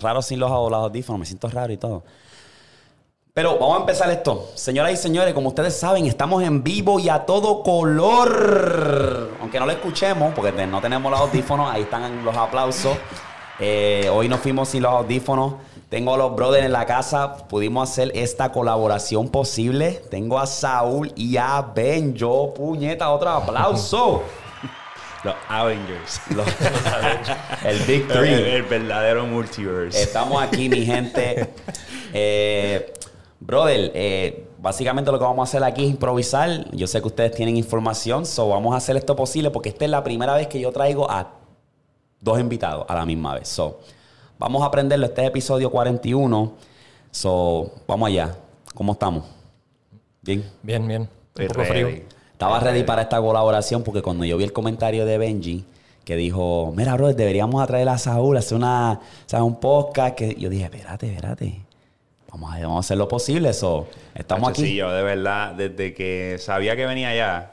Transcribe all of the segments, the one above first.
raro sin los, audífonos, me siento raro y todo. Pero vamos a empezar esto. Señoras y señores, como ustedes saben, estamos en vivo y a todo color. Aunque no lo escuchemos, porque no tenemos los audífonos, ahí están los aplausos. Eh, hoy nos fuimos sin los audífonos. Tengo a los brothers en la casa. Pudimos hacer esta colaboración posible. Tengo a Saúl y a Ben. Yo, puñeta, otro aplauso. Los Avengers. Los- el Big El, Three. el verdadero multiverse. Estamos aquí, mi gente. Eh, brother, eh, básicamente lo que vamos a hacer aquí es improvisar. Yo sé que ustedes tienen información, so vamos a hacer esto posible porque esta es la primera vez que yo traigo a dos invitados a la misma vez. So, vamos a aprenderlo. Este es episodio 41. So, vamos allá. ¿Cómo estamos? Bien. Bien, bien. Un poco frío. Estaba ready para esta colaboración porque cuando yo vi el comentario de Benji que dijo, mira, bro, deberíamos atraer a Saúl, hacer una, ¿sabes? un podcast, que yo dije, espérate, espérate. Vamos a, vamos a hacer lo posible. Eso. Estamos Hacho, aquí. Sí, yo de verdad, desde que sabía que venía allá.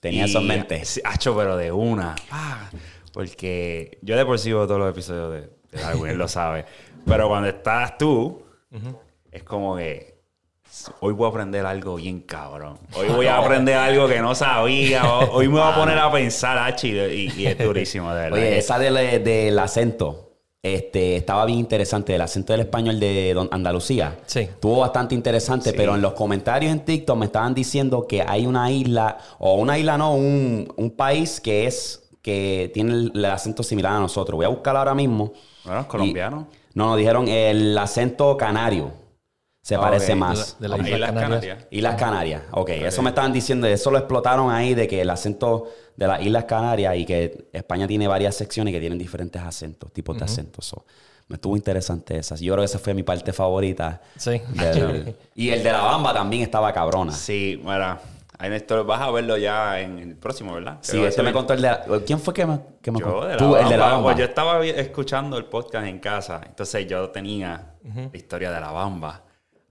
Tenía y- eso en mente. Hacho, pero de una. pa, porque yo de por sí veo todos los episodios de, de Darwin, él lo sabe. Pero cuando estás tú, es como que. Hoy voy a aprender algo bien cabrón. Hoy voy a aprender algo que no sabía. Hoy me voy a poner a pensar, Hachi, y, y es durísimo, de verdad. Oye, esa del, del acento. Este, estaba bien interesante, el acento del español de Don- Andalucía. Sí. Estuvo bastante interesante, Sí. pero en los comentarios en TikTok me estaban diciendo que hay una isla, o una isla no, un, un país que es, que tiene el, el acento similar a nosotros. Voy a buscarlo ahora mismo. Bueno, es Y- colombiano. no, nos dijeron el acento canario. Se parece más. De la- de Islas Canarias. Canarias. Islas Canarias. Ok, eso me estaban diciendo, eso lo explotaron ahí de que el acento de las Islas Canarias y que España tiene varias secciones que tienen diferentes acentos, tipos de acentos. So, me estuvo interesante esa. Yo creo que esa fue mi parte favorita. Sí. del- y el de la bamba también estaba cabrona. Sí, Sí, mira. Hay una historia- vas a verlo ya en el próximo, ¿verdad? A este me contó el de la... ¿Quién fue que me, que me Yo, contó? de la Tú, el de la Bamba. Pues yo estaba escuchando el podcast en casa, entonces yo tenía la historia de la bamba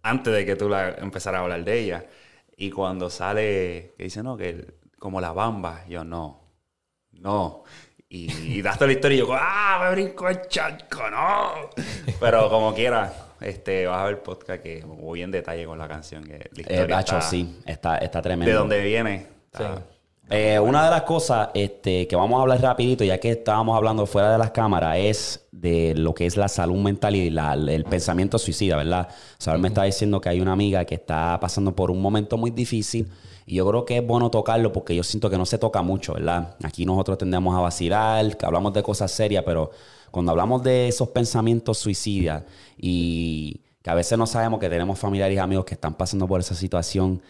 antes de que tú la empezaras a hablar de ella. Y cuando sale, que dice, no, que como la bamba, yo no, no. Y, y daste la historia y yo, ¡ah! Me brinco el charco, no. Pero como quiera, este, vas a ver el podcast que voy en detalle con la canción. Que la Eh, historia Nacho, está- sí, está, está tremendo. De dónde viene. está- Sí. Eh, una de las cosas este, que vamos a hablar rapidito, ya que estábamos hablando fuera de las cámaras, es de lo que es la salud mental y la- el pensamiento suicida, ¿verdad? Saúl me está diciendo que hay una amiga que está pasando por un momento muy difícil y yo creo que es bueno tocarlo porque yo siento que no se toca mucho, ¿verdad? Aquí nosotros tendemos a vacilar, que hablamos de cosas serias, pero cuando hablamos de esos pensamientos suicidas y que a veces no sabemos que tenemos familiares y amigos que están pasando por esa situación,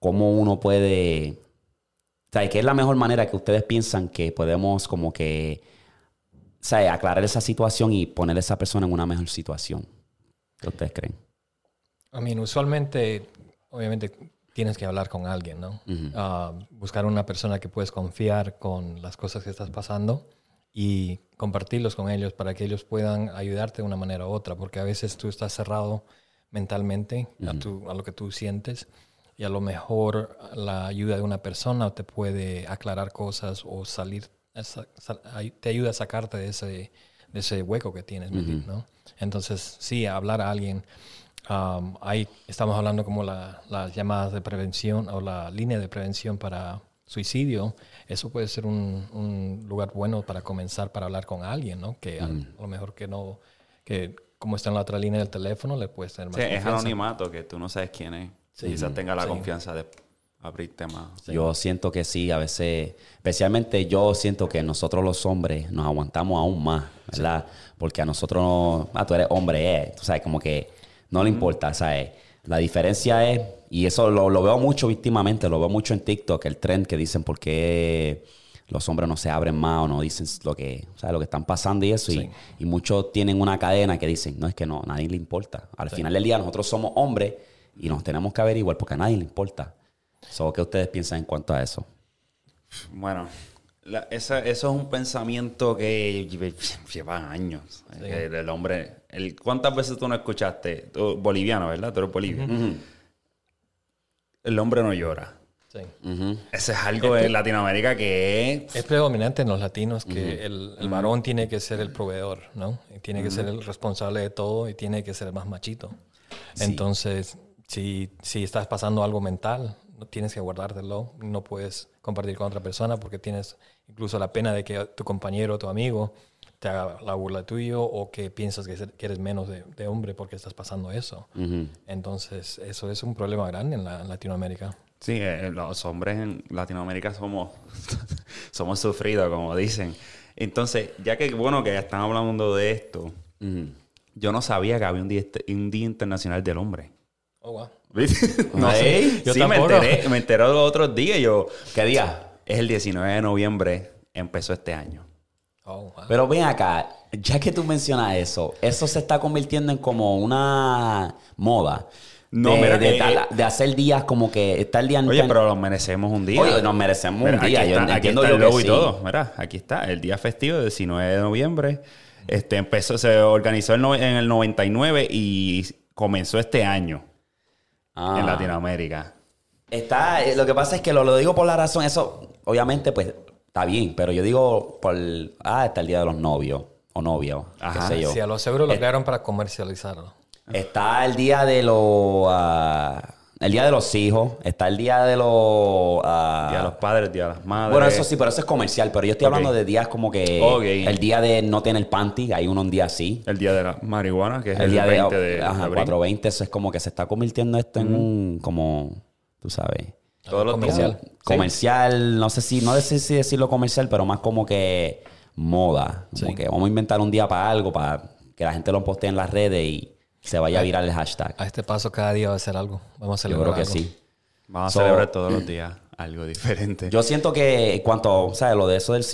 ¿cómo uno puede... O sea, ¿qué es la mejor manera que ustedes piensan que podemos como que, o sea, aclarar esa situación y poner a esa persona en una mejor situación? ¿Qué ustedes creen? I mean, usualmente, obviamente, tienes que hablar con alguien, ¿no? Ah, buscar una persona que puedes confiar con las cosas que estás pasando y compartirlos con ellos para que ellos puedan ayudarte de una manera u otra, porque a veces tú estás cerrado mentalmente a, tu- a lo que tú sientes y a lo mejor la ayuda de una persona te puede aclarar cosas o salir, ay- te ayuda a sacarte de ese, de ese hueco que tienes, metido, ¿no? Entonces, sí, hablar a alguien. Um, ahí estamos hablando como la- las llamadas de prevención o la línea de prevención para suicidio. Eso puede ser un, un lugar bueno para comenzar para hablar con alguien, ¿no? Que a, a lo mejor que no, que como está en la otra línea del teléfono, le puedes tener más Sí, es anonimato, que tú no sabes quién es. Quizás tenga la Sí. confianza de abrirte más. Yo siento que sí, a veces, especialmente yo siento que nosotros los hombres nos aguantamos aún más, ¿verdad? Porque a nosotros, no- ah, tú eres hombre, eh, tú sabes, como que no le importa, ¿sabes? La diferencia es, y eso lo, lo veo mucho víctimamente, lo veo mucho en TikTok, el trend que dicen por qué los hombres no se abren más o no dicen lo que, ¿sabes? lo que están pasando y eso. Y, y muchos tienen una cadena que dicen, no, es que no, a nadie le importa. Al final del día nosotros somos hombres y nos tenemos que averiguar porque a nadie le importa. So, ¿Qué ustedes piensan en cuanto a eso? Bueno, la- esa- eso es un pensamiento que lleva años. El, el hombre. El, ¿Cuántas veces tú no escuchaste? Tú, boliviano, ¿verdad? Tú eres boliviano. El hombre no llora. Sí. Ese es algo en Latinoamérica que es... Es predominante en los latinos que el, el varón tiene que ser el proveedor, ¿no? Y tiene que ser el responsable de todo y tiene que ser el más machito. Entonces, si, si estás pasando algo mental, no tienes que guardártelo, no puedes compartir con otra persona porque tienes incluso la pena de que tu compañero o tu amigo te haga la burla tuyo o que piensas que, eres menos de, de, hombre porque estás pasando eso. Entonces, eso es un problema grande en, la, en Latinoamérica. Sí, eh, los hombres en Latinoamérica somos, somos sufridos, como dicen. Entonces, ya que, bueno, que están hablando de esto, yo no sabía que había un día, un día internacional del hombre. Oh, wow. no sé. Yo sí, me enteré, me enteré los otros días. Yo, ¿qué día? Es el 19 de noviembre, empezó este año. Oh, wow. Pero ven acá, ya que tú mencionas eso, eso se está convirtiendo en como una moda. No, de, mira, de, eh, de, hacer días como que está el día... Oye, pero nos merecemos un día. Oye, nos merecemos mira, un día. Aquí está, yo aquí está el logo y todo. Mira, aquí está. El día festivo, 19 de noviembre. Este, empezó, se organizó en el 99 y comenzó este año ah. en Latinoamérica. Está, lo que pasa es que lo, lo digo por la razón, eso obviamente pues está bien, pero yo digo por, ah, está el día de los novios o novias, qué sé yo. Sí, a los seguros lo crearon para comercializarlo. Está el día de los. Uh, el día de los hijos. Está el día de los. Uh, día de los padres, día de las madres. Bueno, eso sí, pero eso es comercial. Pero yo estoy hablando okay. de días como que. Okay. El día de no tener panty. Hay uno un día así. El día de la marihuana, que es el, el día 20 de. de, ajá, abril. 420. Eso es como que se está convirtiendo esto en un. Como. Tú sabes. Todos los comercial. Comercial. No sé si. No sé si decirlo comercial, pero más como que. Moda. Como Sí. que vamos a inventar un día para algo. Para que la gente lo postee en las redes y se vaya a virar el hashtag. A este paso cada día va a ser algo. Vamos a Yo celebrar creo que algo. sí. Vamos a So- celebrar todos los días algo diferente. Yo siento que en cuanto, ¿sabes? Lo de eso del,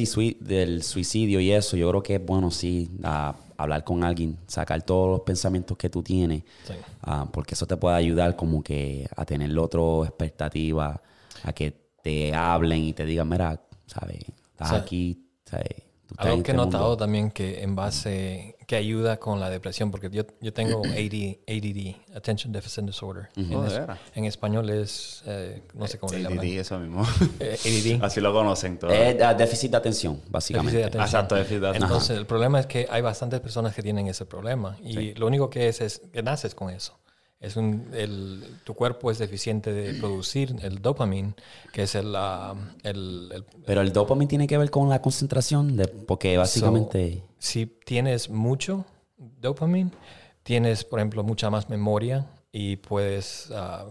del suicidio y eso, yo creo que es bueno, sí, a- hablar con alguien, sacar todos los pensamientos que tú tienes, Sí. ah, porque eso te puede ayudar como que a tener otra expectativa, a que te hablen y te digan, mira, ¿sabes? Estás Sí. aquí, ¿sabes? Tú estás Algo que he este notado mundo. también que en base, que ayuda con la depresión, porque yo, yo tengo AD, ADD, Attention Deficit Disorder. Oh, en, de es- veras. en español es, eh, no sé cómo le llaman. ADD, eso mismo. Eh, ADD. Así lo conocen todos. Es ah, déficit de atención, básicamente. Déficit de atención. Exacto, déficit de atención. Entonces, el problema es que hay bastantes personas que tienen ese problema y lo único que es es que naces con eso. Es un, el, tu cuerpo es deficiente de producir el dopamine, que es el, el, el- Pero el dopamine tiene que ver con la concentración, de, porque básicamente... si tienes mucho dopamine, tienes, por ejemplo, mucha más memoria y puedes, ah,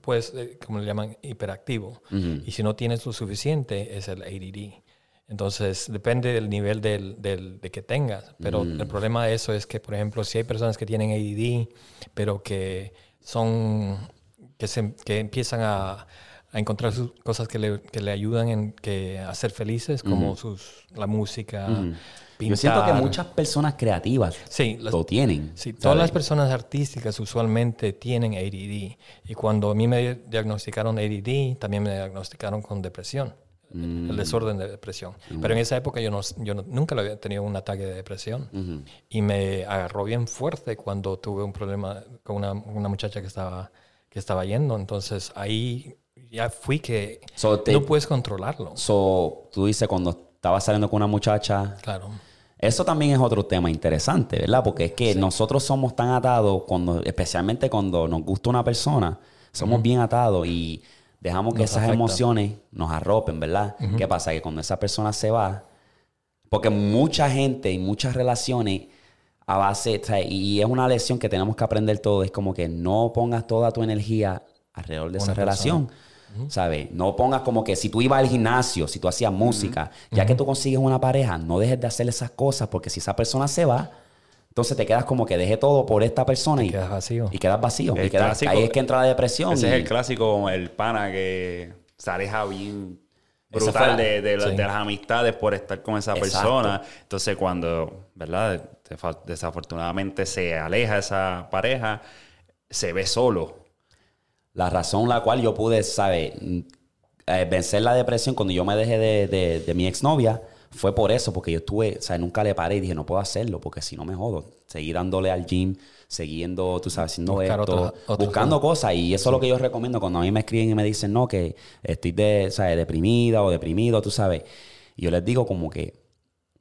puedes eh, como le llaman, hiperactivo. Y si no tienes lo suficiente, es el ADD. Entonces, depende del nivel del, del- de que tengas. Pero el problema de eso es que, por ejemplo, si hay personas que tienen ADD, pero que son, que, se, que empiezan a, a encontrar sus cosas que le, que le ayudan en, que a ser felices, como sus, la música, pintar. Yo siento que muchas personas creativas Sí, las- lo tienen. Sí, ¿sabes? todas las personas artísticas usualmente tienen ADD. Y cuando a mí me diagnosticaron ADD, también me diagnosticaron con depresión, Mm. el desorden de depresión. Pero en esa época yo, no, yo no- nunca había tenido un ataque de depresión. Y me agarró bien fuerte cuando tuve un problema con una, una muchacha que estaba, que estaba yendo. Entonces ahí ya fui que So, te- no puedes controlarlo. So, tú dices cuando estabas saliendo con una muchacha, Claro. Eso también es otro tema interesante, ¿verdad? Porque es que nosotros somos tan atados, cuando, especialmente cuando nos gusta una persona, somos bien atados y dejamos que Nos esas afecta. emociones nos arropen, ¿verdad? ¿Qué pasa? Que cuando esa persona se va, porque mucha gente y muchas relaciones a base, y es una lección que tenemos que aprender todo, es como que no pongas toda tu energía alrededor de esa persona. relación. ¿Sabes? No pongas como que si tú ibas al gimnasio, si tú hacías música, ya que tú consigues una pareja, no dejes de hacer esas cosas porque si esa persona se va, entonces te quedas como que dejé todo por esta persona y quedas vacío. Y quedas vacío. El y quedas- clásico- ahí es que entra la depresión. Ese y- es el clásico, el pana que se aleja bien brutal de, de la- sí. de las amistades por estar con esa Exacto. persona. Entonces, cuando, ¿verdad? Desafortunadamente se aleja esa pareja, se ve solo. La razón la cual yo pude, ¿sabes? Eh, vencer la depresión cuando yo me dejé de, de- de mi exnovia fue por eso, porque yo estuve, o sea, nunca le paré y dije, no puedo hacerlo, porque si no me jodo. Seguí dándole al gym, siguiendo, tú sabes, haciendo esto, buscando cosas. Y eso es lo que yo recomiendo cuando a mí me escriben y me dicen, no, que estoy de, ¿sabes? deprimida o deprimido, tú sabes. Y yo les digo como que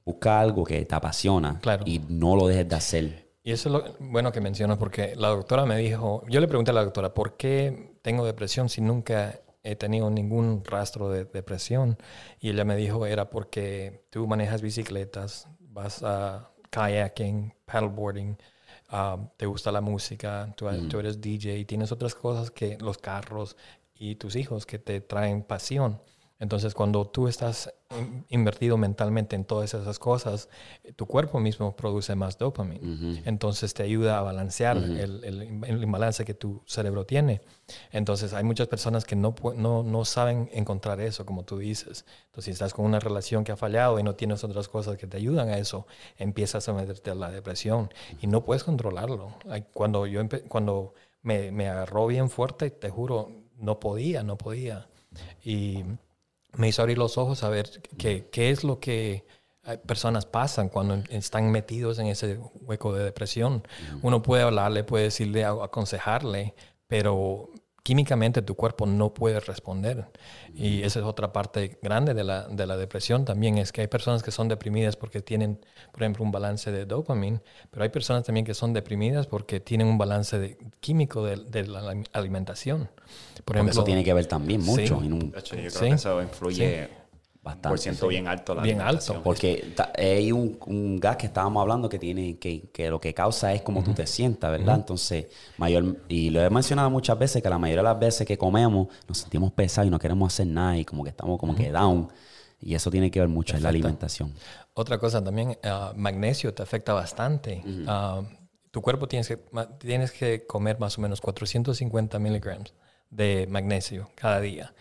busca algo que te apasiona y no lo dejes de hacer. Y eso es lo bueno que mencionas porque la doctora me dijo, yo le pregunté a la doctora, ¿por qué tengo depresión si nunca he tenido ningún rastro de depresión? Y ella me dijo, era porque tú manejas bicicletas, vas a kayaking, paddleboarding, um, te gusta la música, tú, tú, eres DJ, tienes otras cosas que los carros y tus hijos que te traen pasión. Entonces, cuando tú estás invertido mentalmente en todas esas cosas, tu cuerpo mismo produce más dopamina. Entonces, te ayuda a balancear el, el, imbalance que tu cerebro tiene. Entonces, hay muchas personas que no, no, no, saben encontrar eso, como tú dices. Entonces, si estás con una relación que ha fallado y no tienes otras cosas que te ayudan a eso, empiezas a meterte a la depresión y no puedes controlarlo. Cuando, yo cuando me, me agarró bien fuerte, te juro, no podía, no podía. Y me hizo abrir los ojos a ver qué, qué es lo que personas pasan cuando están metidos en ese hueco de depresión. Uno puede hablarle, puede decirle, aconsejarle, pero químicamente tu cuerpo no puede responder. Y esa es otra parte grande de la, de la, depresión también, es que hay personas que son deprimidas porque tienen, por ejemplo, un balance de dopamina, pero hay personas también que son deprimidas porque tienen un balance de, químico de, de, la alimentación. Por ejemplo, eso tiene que ver también mucho. En un, yo creo que eso influye Bastante. Por ciento bien alto. La bien alto. Porque hay un, gas que estábamos hablando que tiene que, que lo que causa es como tú te sientas, ¿verdad? Entonces, mayor, y lo he mencionado muchas veces que la mayoría de las veces que comemos nos sentimos pesados y no queremos hacer nada y como que estamos como que down. Y eso tiene que ver mucho en la alimentación. Otra cosa también, uh, magnesio te afecta bastante. Uh, tu cuerpo tienes que, tienes que comer más o menos 450 miligramos de magnesio cada día.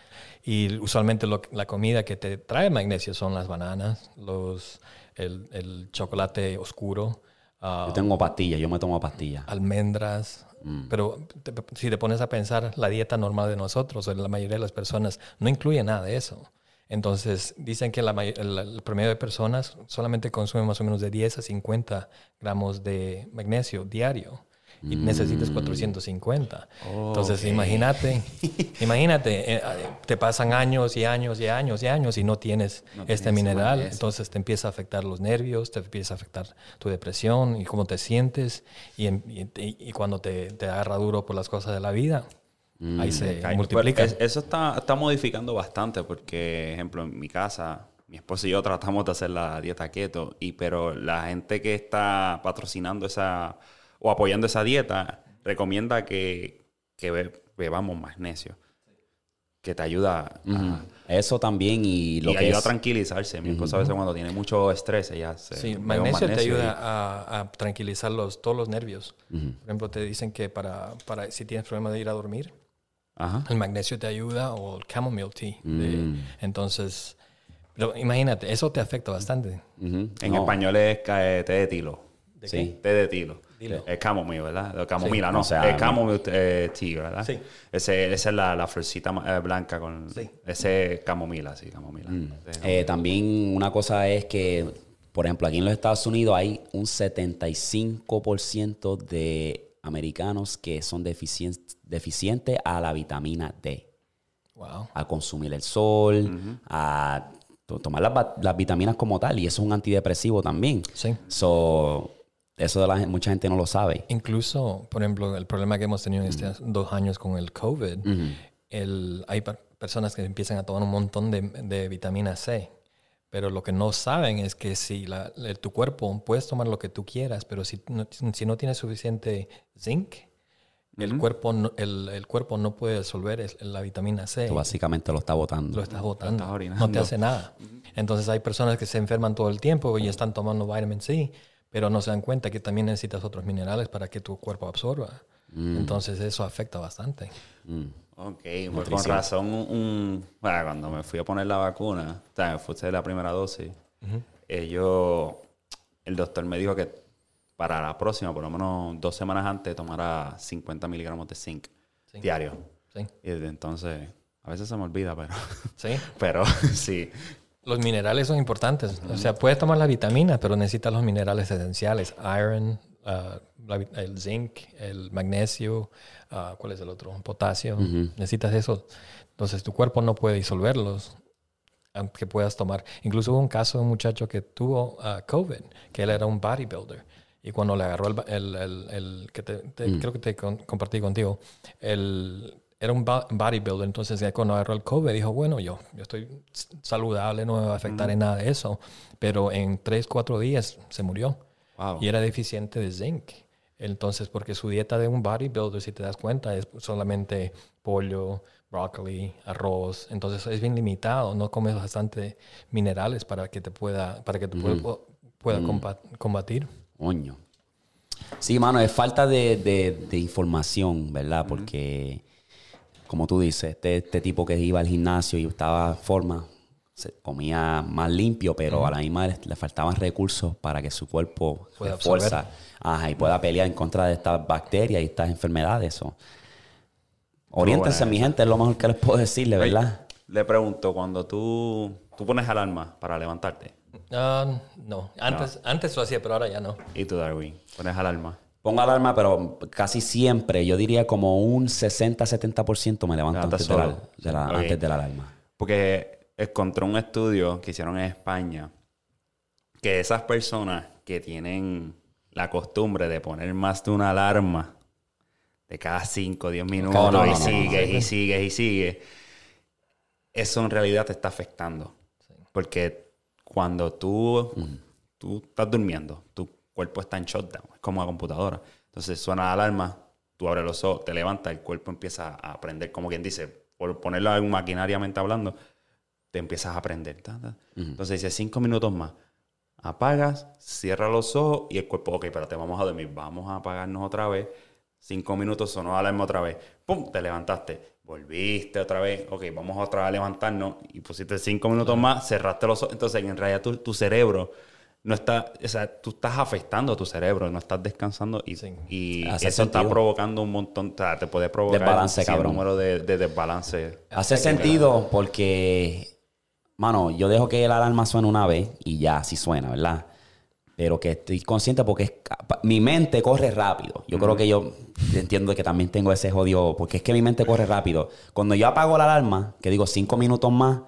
Y usualmente la comida que te trae magnesio son las bananas, los, el, chocolate oscuro. yo tengo pastillas, yo me tomo pastillas. Almendras. Mm. Pero si te pones a pensar, la dieta normal de nosotros, o la mayoría de las personas, no incluye nada de eso. Entonces, dicen que la, el, el, promedio de personas solamente consumen más o menos de 10 a 50 gramos de magnesio diario y necesitas 450. Entonces, imagínate, imagínate, eh, te pasan años y años y años y años y no tienes este mineral, entonces te empieza a afectar los nervios, te empieza a afectar tu depresión y cómo te sientes y, y, cuando te, te, agarra duro por las cosas de la vida. ahí se multiplica. eso está, está modificando bastante porque, ejemplo, en mi casa, mi esposo y yo tratamos de hacer la dieta keto, y, pero la gente que está patrocinando esa o apoyando esa dieta, recomienda que, bebamos magnesio. Que te ayuda a, Eso también y lo que ayuda a tranquilizarse. Mi esposa a veces cuando tiene mucho estrés, ella se... Sí, magnesio, te ayuda a, tranquilizar los, todos los nervios. Por ejemplo, te dicen que para, para si tienes problemas de ir a dormir, el magnesio te ayuda o el chamomile tea. Mm. entonces, pero imagínate, eso te afecta bastante. En español es té de tilo. sí, té de tilo. Es camomile, ¿verdad? Camomila, no. O sea, es camomile eh, tea, ¿verdad? Sí. Ese, esa es la, la florcita eh, blanca con... Sí. Ese camomila, sí, camomila. Mm. Eh, también una cosa es que, por ejemplo, aquí en los Estados Unidos hay un 75% de americanos que son deficientes a la vitamina D. Wow. A consumir el sol, a tomar las, las, vitaminas como tal. Y eso es un antidepresivo también. Sí. So, eso de la, mucha gente no lo sabe. Incluso, por ejemplo, el problema que hemos tenido en estos dos años con el COVID, el, hay personas que empiezan a tomar un montón de, de, vitamina C, pero lo que no saben es que si la, tu cuerpo, puedes tomar lo que tú quieras, pero si no, si no tienes suficiente zinc, el, cuerpo no, el, el, cuerpo no puede disolver la vitamina C. Tú básicamente lo estás botando. Lo estás botando. no te hace nada. Entonces hay personas que se enferman todo el tiempo y están tomando vitamin C pero no se dan cuenta que también necesitas otros minerales para que tu cuerpo absorba. Mm. Entonces eso afecta bastante. Mm. Ok, pues con razón, un, cuando me fui a poner la vacuna, o sea, fue la primera dosis, el doctor me dijo que para la próxima, por lo menos dos semanas antes, tomara 50 miligramos de zinc diario. Sí. Y entonces, a veces se me olvida, pero... Sí. pero sí, Los minerales son importantes. O sea, puedes tomar la vitamina, pero necesitas los minerales esenciales. Iron, uh, la- el zinc, el magnesio, uh, ¿cuál es el otro? Potasio. Necesitas eso. Entonces tu cuerpo no puede disolverlos, aunque puedas tomar. Incluso hubo un caso de un muchacho que tuvo uh, COVID, que él era un bodybuilder. Y cuando le agarró el, el, el- el- que te- te- creo que te con- compartí contigo, el, era un bodybuilder, entonces ya cuando agarró el COVID dijo, bueno, yo, yo estoy saludable, no me va a afectar en nada de eso, pero en tres, cuatro días se murió Wow. y era deficiente de zinc. Entonces, porque su dieta de un bodybuilder, si te das cuenta, es solamente pollo, brócoli, arroz. Entonces es bien limitado. No comes bastante minerales para que te pueda, para que cuerpo pueda combatir. Coño. Sí, mano, es falta de, de- de información, ¿verdad? Porque, como tú dices, este, este tipo que iba al gimnasio y estaba en forma, se comía más limpio, pero a la misma le faltaban recursos para que su cuerpo Pueda refuerza ajá, y pueda pelear en contra de estas bacterias y estas enfermedades. o. Oriéntense, mi gente, es lo mejor que les puedo decirle, ¿verdad? Le pregunto, cuando tú, tú pones alarma para levantarte, Ah, no, antes, antes lo hacía, pero ahora ya no. y tú, Darwin, pones alarma. Pongo alarma, pero casi siempre, yo diría como un 60-70% me levanto Levantas antes de, la, solo. de la- Ok. antes de la alarma. Porque encontré un estudio que hicieron en España que esas personas que tienen la costumbre de poner más de una alarma de cada 5 o 10 minutos No, no, y no, no, sigues y sigues y sigues, eso en realidad te está afectando. Porque cuando tú, tú estás durmiendo, tu cuerpo está en shutdown, es como una computadora. Entonces suena la alarma, tú abres los ojos, te levantas, el cuerpo empieza a aprender, como quien dice, por ponerlo en maquinariamente hablando, te empiezas a aprender. ta, ta. Entonces dice cinco minutos más. Apagas, cierras los ojos y el cuerpo, ok, pero te vamos a dormir, vamos a apagarnos otra vez. Cinco minutos sonó la alarma otra vez. ¡Pum! Te levantaste. Volviste otra vez. Ok, vamos otra vez a levantarnos. Y pusiste cinco minutos más, cerraste los ojos. Entonces, en realidad, tu, tu cerebro no está. O sea, tú estás afectando a tu cerebro, no estás descansando. Y, Sí. y Hace eso está provocando un montón. O sea, te puede provocar Desbalance, un cabrón. número de, de desbalance. Hace sentido porque, mano, yo dejo que la alarma suene una vez y ya, sí suena, ¿verdad? Pero que estoy consciente porque es mi mente corre rápido. Yo creo que yo entiendo que también tengo ese jodido, porque es que mi mente corre rápido. Cuando yo apago la alarma, que digo cinco minutos más,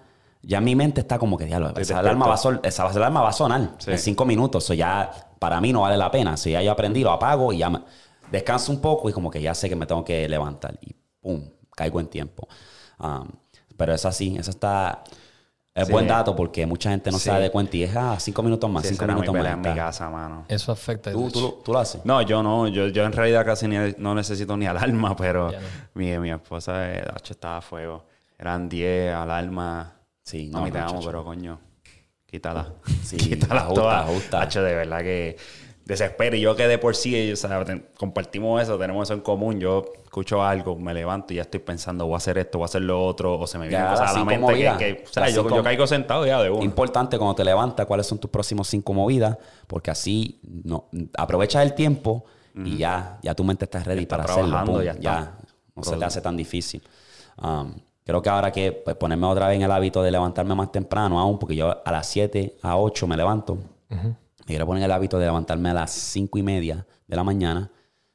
ya mi mente está como que, diablo, esa alarma, va a sol- esa alarma va a sonar Sí. en cinco minutos. Eso ya para mí no vale la pena. Si ya yo aprendí, lo apago y ya me- descanso un poco y como que ya sé que me tengo que levantar. Y pum, caigo en tiempo. Um, pero es así, eso está... Es Sí. buen dato porque mucha gente no Sí. se da de cuenta y es, ah, cinco minutos más, Sí, cinco minutos más. en mi casa, mano. Eso afecta. ¿Tú, tú, lo- tú lo haces? No, yo no. Yo, yo en realidad casi ni, no necesito ni alarma, pero no. mi, mi esposa eh, hacho, estaba a fuego. Eran 10 alarmas. Sí, no, no, mí te amo, pero coño, quítala. Sí, quítala ajusta, todas. ajusta. Hacho, de verdad que desespero. Y yo que de por sí, o sea, compartimos eso, tenemos eso en común. Yo escucho algo, me levanto y ya estoy pensando, voy a hacer esto, voy a hacer lo otro, o se me vienen Ya, cosas a la mente que, movidas. que- o sea, yo, cinco- yo caigo sentado ya de uno. Importante cuando te levantas cuáles son tus próximos cinco movidas, porque así no, aprovechas el tiempo y ya, ya tu mente está ready está para hacerlo. pum, ya está. ya no se te hace tan difícil. Um, creo que ahora que pues, ponerme otra vez en el hábito de levantarme más temprano aún, porque yo a las 7, a 8 me levanto. Me quiero poner el hábito de levantarme a las 5 y media de la mañana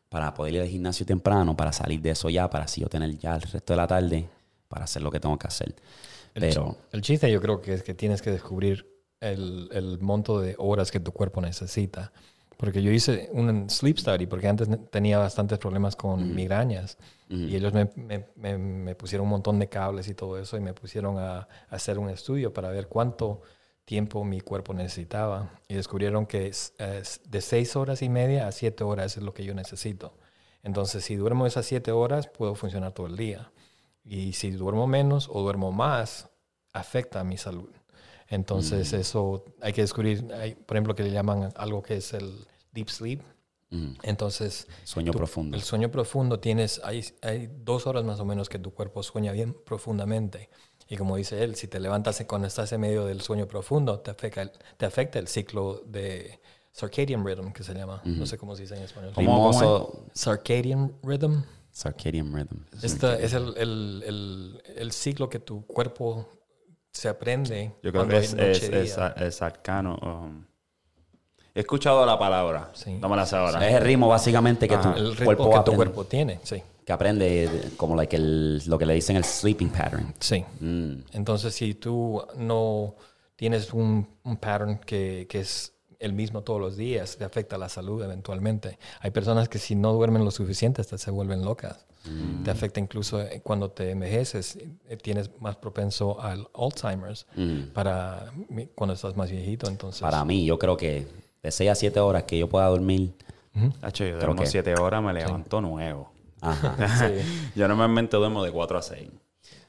para poder ir al gimnasio temprano, para salir de eso ya, para así yo tener ya el resto de la tarde para hacer lo que tengo que hacer. Pero El chiste yo creo que es que tienes que descubrir el, el monto de horas que tu cuerpo necesita. Porque yo hice un sleep study, porque antes tenía bastantes problemas con migrañas. Y ellos me, me- me- me pusieron un montón de cables y todo eso y me pusieron a, a hacer un estudio para ver cuánto tiempo mi cuerpo necesitaba. Y descubrieron que es, es de seis horas y media a siete horas es lo que yo necesito. Entonces, si duermo esas siete horas, puedo funcionar todo el día. Y si duermo menos o duermo más, afecta a mi salud. Entonces, eso hay que descubrir, hay, por ejemplo, que le llaman algo que es el deep sleep. mm, Entonces, sueño profundo. el sueño profundo tienes, hay, hay dos horas más o menos que tu cuerpo sueña bien profundamente. Y como dice él, si te levantas cuando estás en medio del sueño profundo, te afecta el, te afecta el ciclo de circadian rhythm, que se llama. No sé cómo se dice en español. ¿Cómo? Famoso Circadian rhythm. circadian rhythm. Esta es el, el- el- el ciclo que tu cuerpo se aprende. Yo creo que es, es, día. es, es arcano. um, he escuchado la palabra. Sí. No me la sé ahora. Es el ritmo básicamente que tu El ritmo cuerpo que tu cuerpo tiene, sí. que aprende de- como like el- lo que le dicen el sleeping pattern. Sí. Mm. Entonces, si tú no tienes un, un pattern que, que es el mismo todos los días, te afecta la salud eventualmente. Hay personas que si no duermen lo suficiente hasta se vuelven locas. Te afecta incluso eh, cuando te envejeces, eh, tienes más propenso al Alzheimer's para mi- cuando estás más viejito. Entonces, Para mí, yo creo que de 6 a 7 horas que yo pueda dormir. Hacho, yo Creo duermo que- 7 horas, me levanto nuevo. Ajá. sí. yo normalmente duermo de 4 a 6.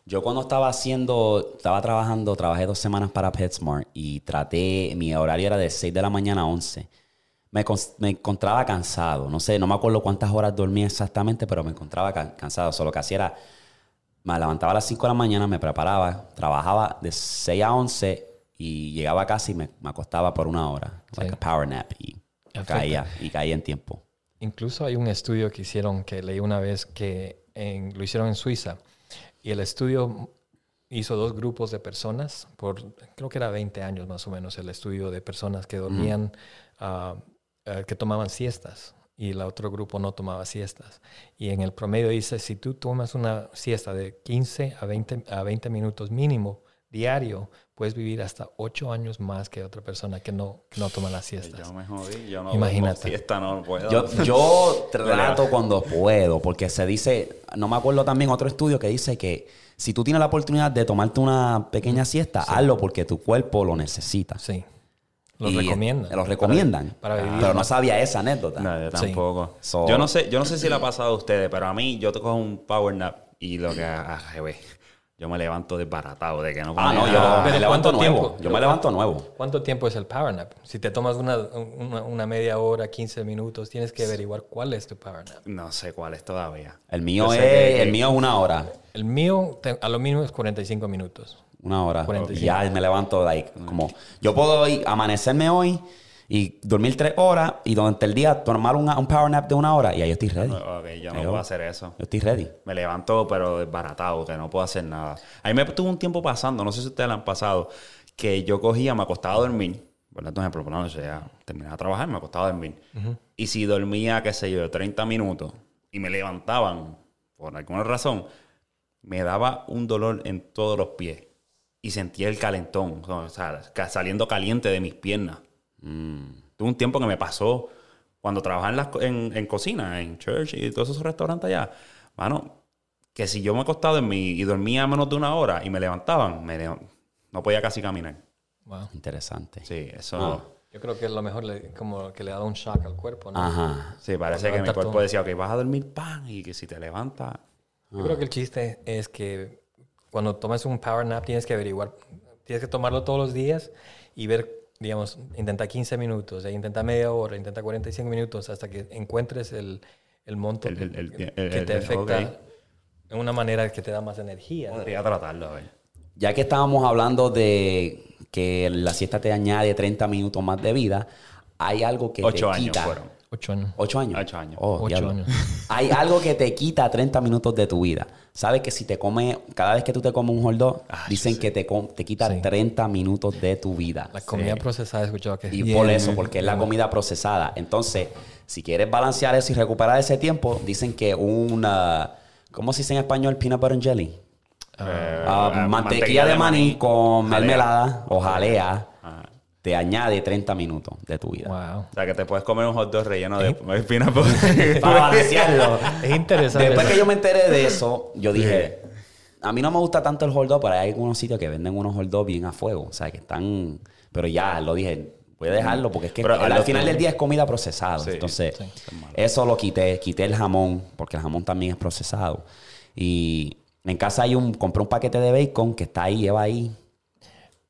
Yo cuando estaba haciendo, estaba trabajando, trabajé dos semanas para PetSmart y traté, mi horario era de 6 de la mañana a 11. Me, encontraba cansado, no sé, no me acuerdo cuántas horas dormía exactamente, pero me encontraba ca- cansado. Solo que hacía era, me levantaba a las 5 de la mañana, me preparaba, trabajaba de 6 a 11 y llegaba a casa y me, me acostaba por una hora, like a power nap, y Afecta. caía, y caía en tiempo. Incluso hay un estudio que hicieron, que leí una vez, que en- lo hicieron en Suiza. Y el estudio hizo dos grupos de personas, por creo que era 20 años más o menos, el estudio de personas que dormían, eh, que tomaban siestas. Y el otro grupo no tomaba siestas. Y en el promedio dice, si tú tomas una siesta de 15 a 20, a 20 minutos mínimo diario, puedes vivir hasta 8 años más que otra persona que no, que no toma las siestas. Yo me jodí, yo no Imagínate. siesta, no puedo. Yo, yo trato cuando puedo, porque se dice, no me acuerdo también otro estudio que dice que si tú tienes la oportunidad de tomarte una pequeña siesta, hazlo porque tu cuerpo lo necesita. Sí. Lo Y recomiendan. Lo recomiendan. Para- para vivir Pero no sabía esa anécdota. No, yo Sí. tampoco. So- yo, no sé, yo no sé si le ha pasado a ustedes, pero a mí yo te cojo un power nap y lo que ah, yo me levanto desbaratado de que no Ah, no, yo me ¿Pero levanto nuevo. Yo me levanto nuevo. ¿Cuánto tiempo es el power nap? Si te tomas una, una, una media hora, 15 minutos, tienes que averiguar cuál es tu power nap. No sé cuál es todavía. El mío, es, que- el mío es una hora. El mío, a lo mínimo es 45 minutos. Una hora. 45. Y ya me levanto, like, como... Yo puedo ir, amanecerme hoy y dormir tres horas y durante el día tomar una- un power nap de una hora y ahí yo estoy ready. Ok, yo no Yo- puedo hacer eso. Yo estoy ready. Me levanto, pero desbaratado, que no puedo hacer nada. A mí me tuvo un tiempo pasando, no sé si ustedes lo han pasado, que yo cogía, me acostaba a dormir. Por ejemplo, por la noche ya terminaba de trabajar, me acostaba a dormir. Y si dormía, qué sé yo, 30 minutos y me levantaban, por alguna razón, me daba un dolor en todos los pies y sentía el calentón, o sea, saliendo caliente de mis piernas. Tuve un tiempo que me pasó cuando trabajaba en, las en, en cocina, en church y todos esos restaurantes allá. Mano, que si yo me acostaba en mi y dormía menos de una hora y me levantaban, me no podía casi caminar. Wow. Interesante. Sí, eso. Ah. Yo creo que es lo mejor, le- como que le da un shock al cuerpo, ¿no? Ajá. Sí, parece que mi cuerpo todo. decía, ok, vas a dormir pan y que si te levantas. Yo creo que el chiste es que cuando tomas un power nap tienes que averiguar, tienes que tomarlo todos los días y ver, digamos, intenta 15 minutos, e intenta media hora, intenta 45 minutos hasta que encuentres el, el monto El- el- el- que, el- que el- te afecta ok. de una manera que te da más energía. Podría tratarlo, a ver. Ya que estábamos hablando de que la siesta te añade 30 minutos más de vida, hay algo que Ocho te años quita... fueron. Ocho años. ¿Ocho años? Ocho años. Oh, Ocho diablo. años. Hay algo que te quita 30 minutos de tu vida. Sabes que si te comes, cada vez que tú te comes un hot dog, Ah, dicen que te, te quita Sí. 30 minutos de tu vida. La comida procesada he escuchado que Y por eso, porque es la comida procesada. Entonces, si quieres balancear eso y recuperar ese tiempo, dicen que una... ¿Cómo se dice en español? Peanut butter and jelly. Eh, Ah, eh, mantequilla de maní con jalea. mermelada o jalea. Te añade 30 minutos de tu vida. Wow. O sea, que te puedes comer un hot dog relleno de butter. Para balancearlo. Es interesante. Después que yo me enteré de eso, yo dije, a mí no me gusta tanto el hot dog, pero hay algunos sitios que venden unos hot dogs bien a fuego. O sea, que están... Pero ya, lo dije, voy a dejarlo porque es que Pero al, final del día es comida procesada. Sí, Entonces, sí. eso lo quité. Quité el jamón, porque el jamón también es procesado. Y en casa hay un... Compré un paquete de bacon que está ahí, lleva ahí.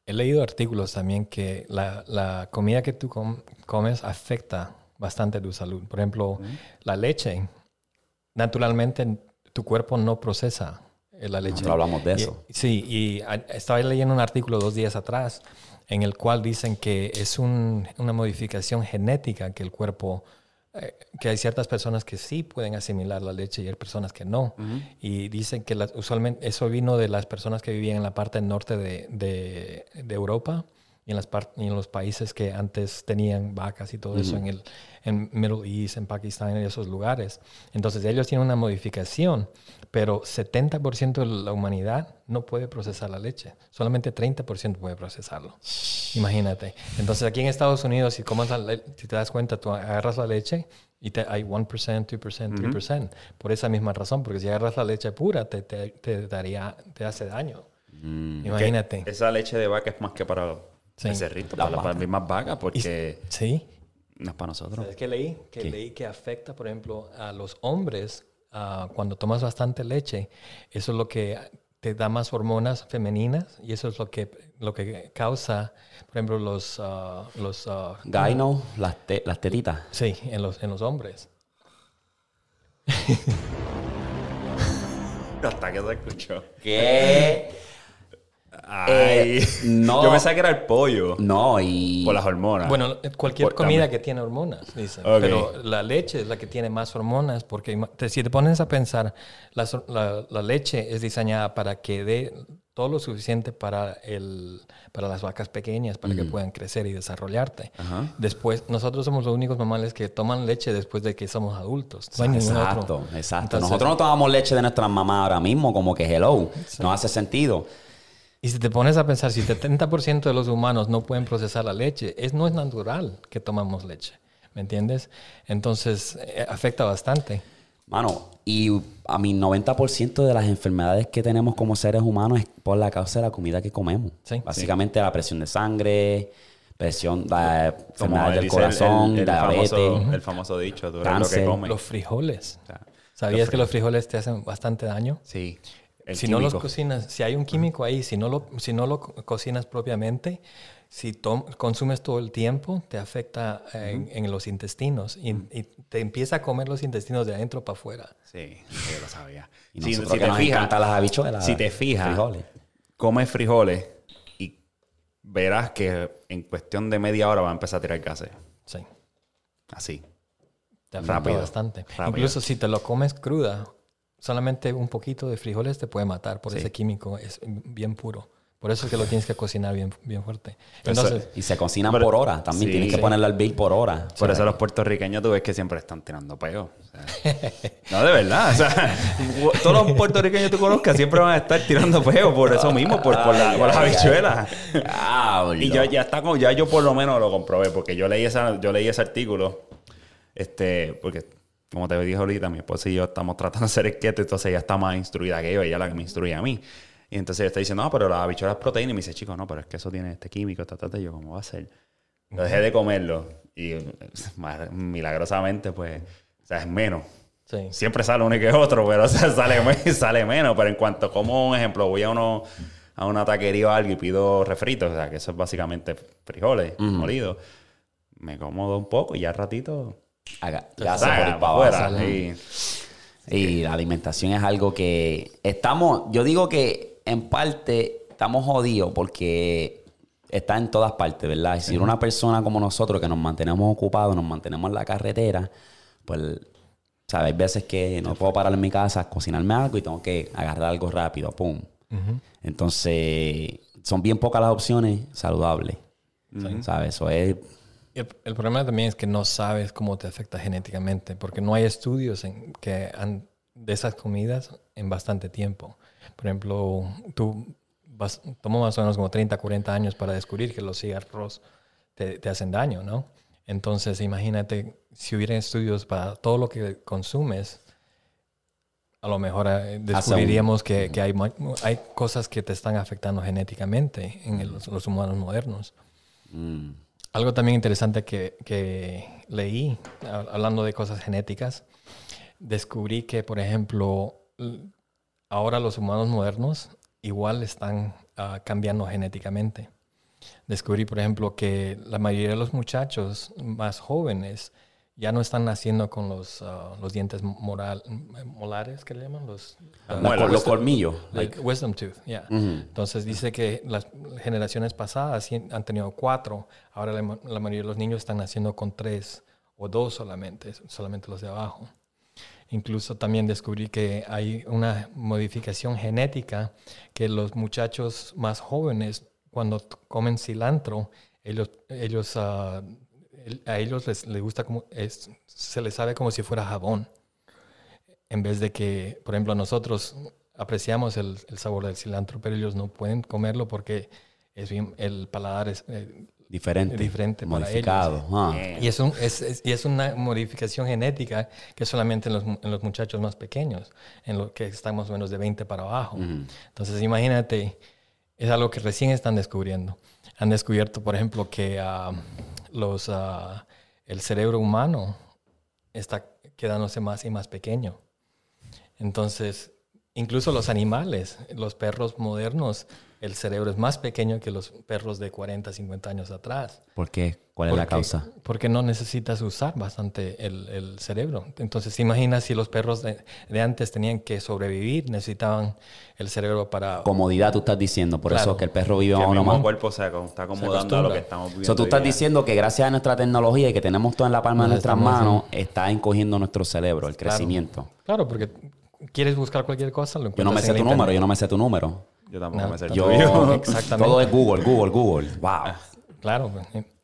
He leído artículos también que la, la comida que tú com- comes afecta bastante tu salud. Por ejemplo, la leche. Naturalmente, tu cuerpo no procesa eh, la leche. Nosotros hablamos de Y- eso. sí, y a- estaba leyendo un artículo dos días atrás en el cual dicen que es un- una modificación genética que el cuerpo eh, que hay ciertas personas que sí pueden asimilar la leche y hay personas que no. Y dicen que usualmente eso vino de las personas que vivían en la parte norte de, de, de Europa y en, las y en los países que antes tenían vacas y todo eso en el en Middle East, en Pakistán, en esos lugares. Entonces ellos tienen una modificación, pero 70% de la humanidad no puede procesar la leche. Solamente 30% puede procesarlo. Imagínate. Entonces aquí en Estados Unidos, si, si te das cuenta, tú agarras la leche y te, hay 1%, 2%, 3%. Por esa misma razón, porque si agarras la leche pura, te, te, daría, te hace daño. Mm. Imagínate. Esa leche de vaca es más que para Sí. cerrito, para, las mismas vacas, porque sí. no es para nosotros. ¿Sabes qué leí? Que leí que afecta, por ejemplo, a los hombres cuando tomas bastante leche. Eso es lo que te da más hormonas femeninas y eso es lo que, lo que causa, por ejemplo, los... Uh, los uh, las, las tetitas. Sí, en los, en los hombres. Hasta que se escuchó. ¿Qué? Ay, eh, no. Yo pensaba que era el pollo. No, y. Por las hormonas. Bueno, cualquier comida que tiene hormonas, dice. Pero la leche es la que tiene más hormonas, porque si te pones a pensar, la, leche es diseñada para que dé todo lo suficiente para, el, para las vacas pequeñas, para que puedan crecer y desarrollarte. Después, nosotros somos los únicos mamales que toman leche después de que somos adultos. exacto, exacto. nosotros no tomamos leche de nuestra mamá ahora mismo, como que hello. No hace sentido. Y si te pones a pensar, si 70% de los humanos no pueden procesar la leche, es, no es natural que tomamos leche. ¿Me entiendes? Entonces, eh, afecta bastante. Mano, y a mi 90% de las enfermedades que tenemos como seres humanos es por la causa de la comida que comemos. Básicamente la presión de sangre, presión, la enfermedad del corazón, el, diabetes. Famoso, el famoso dicho, tú lo que comes. Los frijoles. ¿Sabías que los frijoles te hacen bastante daño? Sí si no los cocinas, si hay un químico ahí, si no lo, si no lo cocinas propiamente, si consumes todo el tiempo, te afecta en, los intestinos y, te empieza a comer los intestinos de adentro para afuera. Sí, yo lo sabía. si, te fijas, las habichuelas, si te fijas, frijoles. comes frijoles y verás que en cuestión de media hora va a empezar a tirar gases. Sí. Así. Te afecta Rápido. bastante. Incluso si te lo comes cruda, solamente un poquito de frijoles te puede matar por ese químico, es bien puro. Por eso es que lo tienes que cocinar bien, bien fuerte. Entonces, y se cocinan por hora también. tienes que ponerle al bill por hora. Por eso los puertorriqueños tú ves que siempre están tirando peo. no, de verdad. O sea, todos los puertorriqueños que tú conozcas siempre van a estar tirando peo por eso mismo, por, las habichuelas. y yo ya está ya yo por lo menos lo comprobé, porque yo leí esa, yo leí ese artículo. Este, porque como te dije ahorita, mi esposa y yo estamos tratando de ser esquetos, entonces ella está más instruida que yo, ella es la que me instruye a mí. Y entonces ella está diciendo, no, pero la habichuela es proteína. Y me dice, chico, no, pero es que eso tiene este químico, ta, ta, Y yo, ¿cómo va a ser? Lo dejé de comerlo. Y milagrosamente, pues, o sea, es menos. Sí. Siempre sale uno y que otro, pero sale, sale menos. Pero en cuanto como un ejemplo, voy a uno a una taquería o algo y pido refritos, o sea, que eso es básicamente frijoles molidos. Me acomodo un poco y ya al ratito y, la alimentación es algo que estamos, yo digo que en parte estamos jodidos porque está en todas partes, ¿verdad? Si una persona como nosotros que nos mantenemos ocupados, nos mantenemos en la carretera, pues, ¿sabes? Hay veces que no puedo parar en mi casa a cocinarme algo y tengo que agarrar algo rápido, pum. Entonces, son bien pocas las opciones saludables. ¿Sabes? Eso es el, problema también es que no sabes cómo te afecta genéticamente, porque no hay estudios en, que han, de esas comidas en bastante tiempo. Por ejemplo, tú vas, más o menos como 30, 40 años para descubrir que los cigarros te, te hacen daño, ¿no? Entonces, imagínate si hubiera estudios para todo lo que consumes, a lo mejor eh, descubriríamos que, que, hay, hay cosas que te están afectando genéticamente en los, humanos modernos. Mm. Algo también interesante que, leí, hablando de cosas genéticas, descubrí que, por ejemplo, ahora los humanos modernos igual están ah, cambiando genéticamente. Descubrí, por ejemplo, que la mayoría de los muchachos más jóvenes ya no están naciendo con los, uh, los dientes moral, molares, ¿qué le llaman? Los, uh, los colmillos. Like wisdom tooth, yeah. Entonces dice que las generaciones pasadas han tenido cuatro, ahora la, mayoría de los niños están naciendo con tres o dos solamente, solamente los de abajo. Incluso también descubrí que hay una modificación genética que los muchachos más jóvenes, cuando comen cilantro, ellos, ellos, ah, a ellos les, gusta como, es, se les sabe como si fuera jabón. En vez de que, por ejemplo, nosotros apreciamos el, sabor del cilantro, pero ellos no pueden comerlo porque es bien, el paladar es, eh, diferente, diferente modificado. Ah. Y, es es, y es una modificación genética que solamente en los, en los, muchachos más pequeños, en los que estamos menos de 20 para abajo. Entonces, imagínate, es algo que recién están descubriendo. Han descubierto, por ejemplo, que ah, los, ah, el cerebro humano está quedándose más y más pequeño. Entonces, incluso los animales, los perros modernos, el cerebro es más pequeño que los perros de 40, 50 años atrás. ¿Por qué? ¿Cuál es la causa? Porque no necesitas usar bastante el, cerebro. Entonces, imagina si los perros de, antes tenían que sobrevivir, necesitaban el cerebro para... Comodidad, tú estás diciendo. Por eso que el perro vive a uno más. El cuerpo se está acomodando a lo que estamos viviendo. So, tú estás diciendo que gracias a nuestra tecnología y que tenemos todo en la palma de nuestras manos, está encogiendo nuestro cerebro, el crecimiento. Claro, porque quieres buscar cualquier cosa, lo Yo no me sé tu número, yo no me sé tu número. Yo tampoco me sé yo, Exactamente. Todo es Google, Google, Google. Wow. Claro.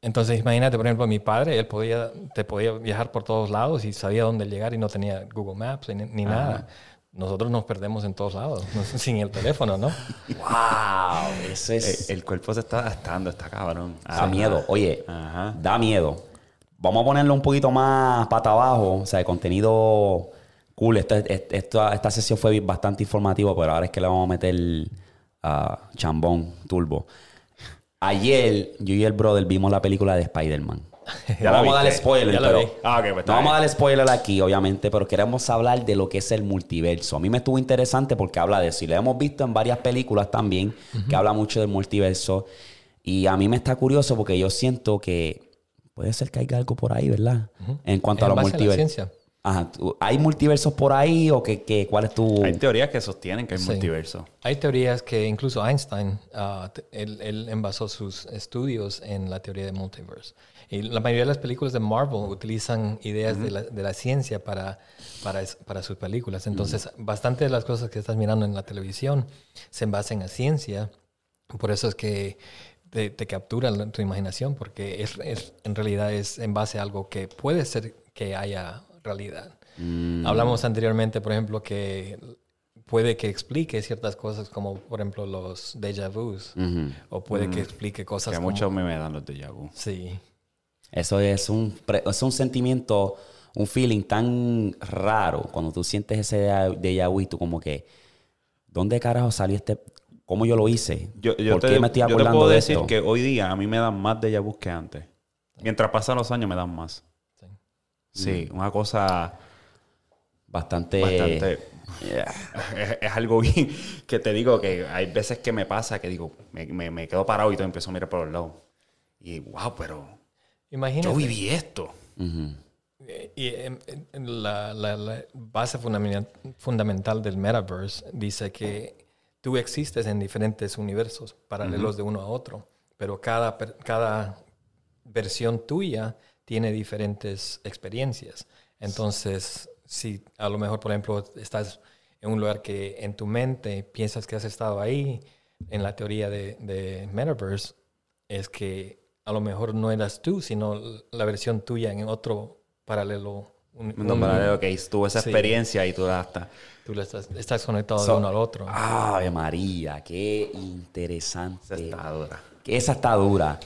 Entonces, imagínate, por ejemplo, mi padre, él podía, te podía viajar por todos lados y sabía dónde llegar y no tenía Google Maps ni, nada. Nosotros nos perdemos en todos lados, sin el teléfono, ¿no? ¡Wow! Eso es... El, cuerpo se está gastando, está cabrón. Da miedo. Oye, da miedo. Vamos a ponerlo un poquito más pata abajo, o sea, de contenido cool. Esta, esta, esta sesión fue bastante informativa, pero ahora es que le vamos a meter a Chambón Turbo. Ayer yo y el brother vimos la película de Spider-Man. Ya vamos a dar spoiler, pero ah, pues no vamos a dar spoiler aquí, obviamente, pero queremos hablar de lo que es el multiverso. A mí me estuvo interesante porque habla de eso. Y lo hemos visto en varias películas también, que habla mucho del multiverso. Y a mí me está curioso porque yo siento que puede ser que haya algo por ahí, ¿verdad? En cuanto a los multiversos. ¿Hay multiversos por ahí o qué, cuál es tu...? Hay teorías que sostienen que hay multiversos. Hay teorías que incluso Einstein, uh, él, envasó sus estudios en la teoría de multiverse. Y la mayoría de las películas de Marvel utilizan ideas de, la, ciencia para, para, sus películas. Entonces, bastante de las cosas que estás mirando en la televisión se basan en ciencia. Por eso es que te, te captura tu imaginación, porque es, en realidad es en base a algo que puede ser que haya realidad. Mm. Hablamos anteriormente, por ejemplo, que puede que explique ciertas cosas como, por ejemplo, los déjà vus. O puede que mm. explique cosas que como... muchos me dan los déjà vus. Sí. Eso es un, es un sentimiento, un feeling tan raro cuando tú sientes ese déjà vu y tú como que, ¿dónde carajo salió este...? ¿Cómo yo lo hice? Yo, ¿Por qué me estoy acordando yo te puedo decir que hoy día a mí me dan más déjà vu que antes. Mientras pasan los años me dan más. Sí, una cosa bastante... bastante es, algo bien que te digo que hay veces que me pasa que digo, me, me, quedo parado y todo empiezo a mirar por los lados. Y wow, pero Imagínate. yo viví esto. Y la, la, base fundamental del metaverse dice que tú existes en diferentes universos paralelos de uno a otro, pero cada, cada versión tuya tiene diferentes experiencias. Entonces, si a lo mejor, por ejemplo, estás en un lugar que en tu mente piensas que has estado ahí, en la teoría de, de Metaverse, es que a lo mejor no eras tú, sino la versión tuya en otro paralelo. Un, paralelo que tuvo esa experiencia y tú hasta... Tú estás, estás conectado de uno al otro. ¡Ay, María! ¡Qué interesante! Esa está dura. esa está dura.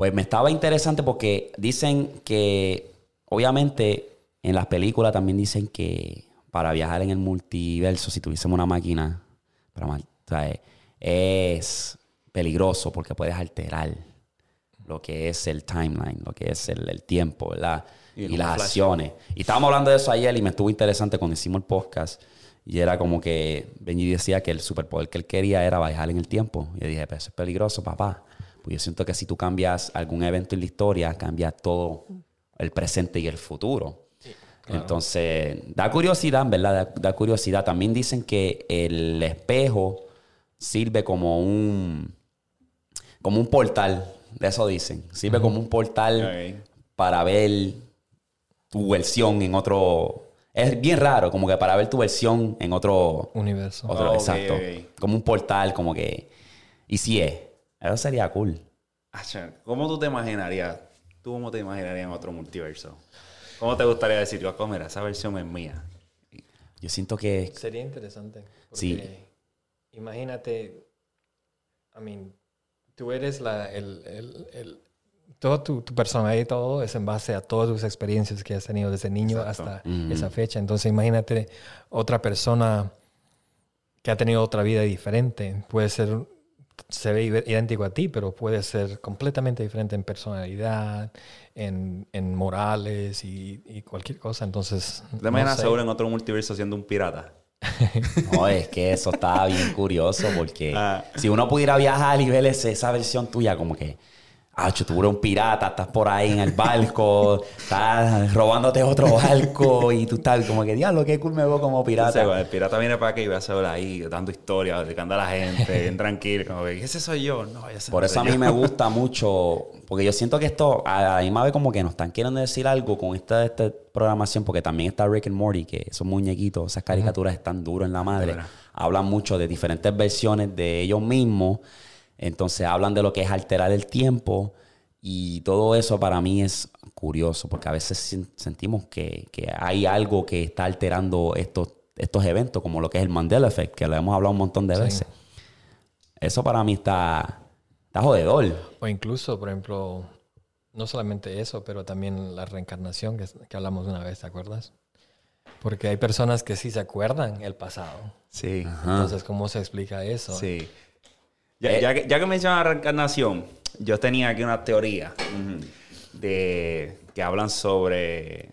Pues me estaba interesante porque dicen que, obviamente, en las películas también dicen que para viajar en el multiverso, si tuviésemos una máquina, para, es peligroso porque puedes alterar lo que es el timeline, lo que es el, tiempo, ¿verdad? Y, las acciones. Y estábamos hablando de eso ayer y me estuvo interesante cuando hicimos el podcast. Y era como que Benji decía que el superpoder que él quería era viajar en el tiempo. Y yo dije, pero eso es peligroso, papá. Pues yo siento que si tú cambias algún evento en la historia, cambia todo el presente y el futuro. Entonces, da curiosidad, ¿verdad? Da, curiosidad. También dicen que el espejo sirve como un, como un portal, de eso dicen. Sirve como un portal para ver tu versión en otro... Es bien raro, como que para ver tu versión en otro... Universo. otro exacto. Como un portal, como que... Y si es. Eso sería cool. ¿Cómo tú te imaginarías? ¿Tú cómo te imaginarías en otro multiverso? ¿Cómo te gustaría decir, yo, mira, esa versión es mía? Yo siento que... Sería interesante. Sí. Imagínate, I mean, tú eres la, el, el, el- todo tu, tu personalidad y todo es en base a todas tus experiencias que has tenido desde niño Exacto. hasta esa fecha. Entonces imagínate otra persona que ha tenido otra vida diferente. Puede ser, se ve idéntico a ti, pero puede ser completamente diferente en personalidad, en, en morales y, y cualquier cosa. Entonces, ¿Te no imaginas sé. seguro en otro multiverso siendo un pirata? No, es que eso está bien curioso porque Ah. si uno pudiera viajar y ver esa versión tuya, como que, ah, tú eres un pirata, estás por ahí en el barco, estás robándote otro barco y tú estás como que, diablo, qué cool me veo como pirata. El pirata viene para acá y ve a Saúl ahí dando historias, dedicando a la gente, bien tranquilo, como que, ese soy yo. No, ese Por no eso a mí yo. me gusta mucho, porque yo siento que esto, a la misma vez como que nos están queriendo decir algo con esta, esta programación, porque también está Rick and Morty, que esos muñequitos, esas caricaturas están duros en la madre. Hablan mucho de diferentes versiones de ellos mismos, entonces hablan de lo que es alterar el tiempo, y todo eso para mí es curioso, porque a veces sen- sentimos que, que hay algo que está alterando estos, estos eventos, como lo que es el Mandela Effect, que lo hemos hablado un montón de Sí. veces. Eso para mí está, está jodedor. O incluso, por ejemplo, no solamente eso, pero también la reencarnación que, que hablamos una vez, ¿te acuerdas? Porque hay personas que sí se acuerdan el pasado. Sí, Entonces, ¿cómo se explica eso? sí. Ya, Eh. ya que, ya que mencionas reencarnación, yo tenía aquí una teoría de que hablan sobre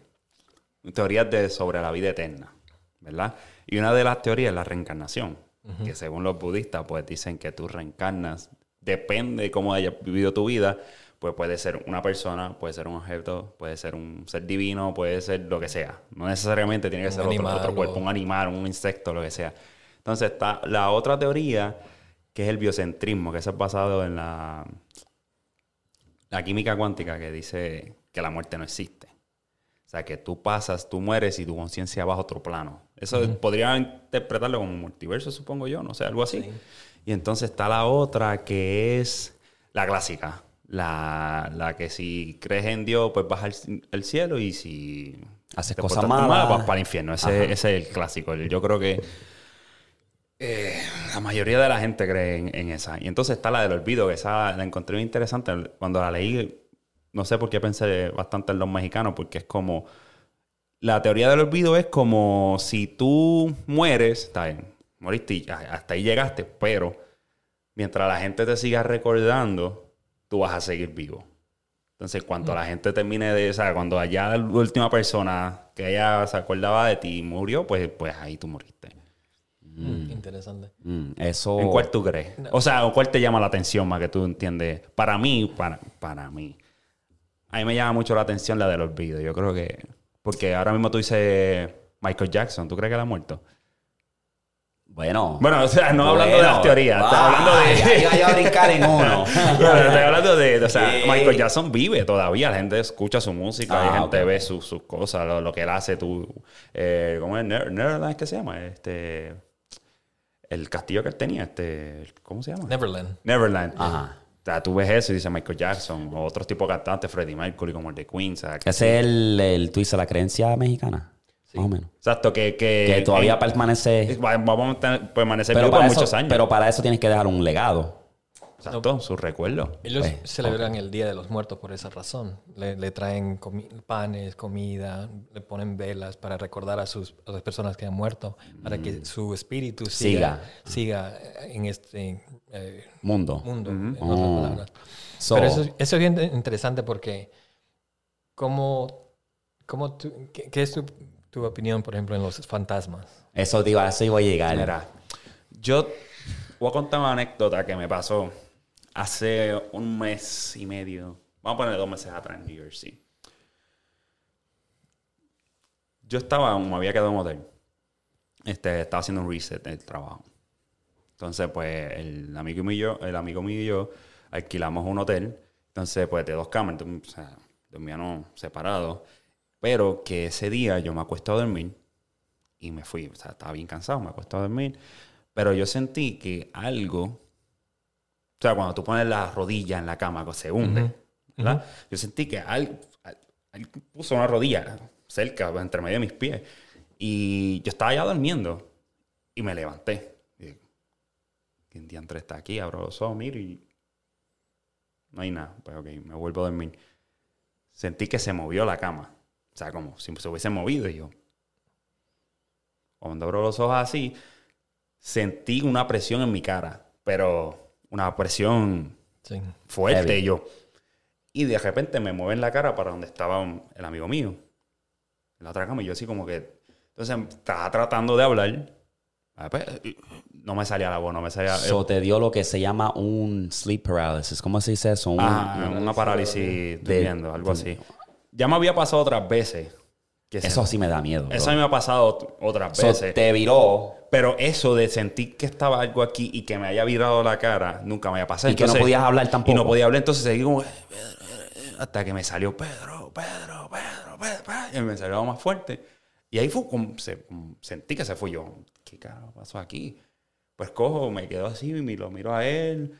teorías de, sobre la vida eterna, ¿verdad? Y una de las teorías es la reencarnación, que según los budistas, pues dicen que tú reencarnas, depende de cómo hayas vivido tu vida, pues puede ser una persona, puede ser un objeto, puede ser un ser divino, puede ser lo que sea. No necesariamente tiene que Un ser otro, animal otro cuerpo, o- un animal, un insecto, lo que sea. Entonces está la otra teoría, que es el biocentrismo, que eso es basado en la, la química cuántica, que dice que la muerte no existe. O sea, que tú pasas, tú mueres y tu conciencia va a otro plano. Eso podría interpretarlo como un multiverso, supongo yo, no sé, algo así. Y entonces está la otra que es la clásica. La, la que si crees en Dios, pues vas al, al cielo y si Haces cosas malas. vas para el infierno. Ese, ese es el clásico. Yo creo que eh, la mayoría de la gente cree en, en esa. Y entonces está la del olvido, que esa la encontré muy interesante. Cuando la leí, no sé por qué pensé bastante en los mexicanos, porque es como. La teoría del olvido es como si tú mueres, está bien, moriste y hasta ahí llegaste, pero mientras la gente te siga recordando, tú vas a seguir vivo. Entonces, cuando la gente termine de, o sea, cuando allá la última persona que ella se acordaba de ti murió, pues, pues ahí tú moriste. Mm, Interesante. Mm, eso. ¿En cuál tú crees? O sea, ¿o ¿cuál te llama la atención más que tú entiendes? Para mí, para, para mí. A mí me llama mucho la atención la del olvido. Yo creo que... Porque ahora mismo tú dices Michael Jackson. ¿Tú crees que él ha muerto? Bueno. Bueno, o sea, no hablando de las teorías. Estoy ah, hablando de... Ahí iba yo a brincar en uno. Bueno, estoy hablando de... O sea, Sí. Michael Jackson vive todavía. La gente escucha su música. Ah, la gente ok. ve sus, sus cosas. Lo, lo que él hace. Tú, eh, ¿Cómo es? Neverland, ¿qué se llama? Este... El castillo que él tenía. Este... ¿Cómo se llama? Neverland. Neverland. Ajá. O sea, tú ves eso y dices Michael Jackson o otros tipos de cantantes, Freddie Mercury como el de Queen. O sea, que- Ese es el, el tú dices, la creencia mexicana. Más o menos. Exacto, que... Que, Que todavía en- permanece. va- vamos a permanecer Pero para, muchos años. pero para eso tienes que dejar un legado. Exacto, sus recuerdos. Ellos Pues, celebran el Día de los Muertos por esa razón. Le, le traen comi- panes, comida, le ponen velas para recordar a, sus, a las personas que han muerto, para que su espíritu siga, siga en este eh, Mundo. mundo. en otras Oh. palabras. So, Pero eso, es- eso es bien interesante porque, ¿cómo, cómo tú- qué, qué es tu, tu opinión, por ejemplo, en los fantasmas? eso te iba a eso iba a llegar. Mira, yo voy a contar una anécdota que me pasó hace un mes y medio. Vamos a poner dos meses atrás en New Jersey. Yo estaba, me había quedado en un hotel. Este, estaba haciendo un reset del trabajo. Entonces, pues, el amigo mío y yo, el amigo mío y yo alquilamos un hotel. Entonces, pues, de dos cámaras, o sea, dormíamos separados, pero que ese día yo me acuesto a dormir y me fui, o sea, estaba bien cansado, me acuesto a dormir, pero yo sentí que algo, o sea, cuando tú pones la rodilla en la cama, se hunde, ¿verdad? Yo sentí que algo, puso una rodilla cerca, entre medio de mis pies, y yo estaba ya durmiendo y me levanté. ¿Quién diantre está aquí? Abro los ojos, miro y no hay nada. Pues ok, me vuelvo a dormir. Sentí que se movió la cama. O sea, como si se hubiese movido y yo. Cuando abro los ojos así, sentí una presión en mi cara, pero una presión fuerte. Y yo. Y de repente me mueven la cara para donde estaba el amigo mío. En la otra cama. Y yo así como que. Entonces estaba tratando de hablar. Ah, pues, no me salía la voz, no me salía. Eso te dio lo que se llama un sleep paralysis. ¿Cómo se dice eso? una parálisis durmiendo, algo así. Ya me había pasado otras veces. Eso sí me da miedo. Eso a mí me ha pasado otras veces. Te viró. Pero eso de sentir que estaba algo aquí y que me haya virado la cara, nunca me había pasado. Y que no podías hablar tampoco. Y no podía hablar, entonces seguí como... Hasta que me salió Pedro, Pedro, Pedro, Pedro, Y me salió más fuerte. Y ahí fue como, sentí que se fue yo. ¿Qué carajo pasó aquí? Pues cojo, me quedo así y lo miro a él.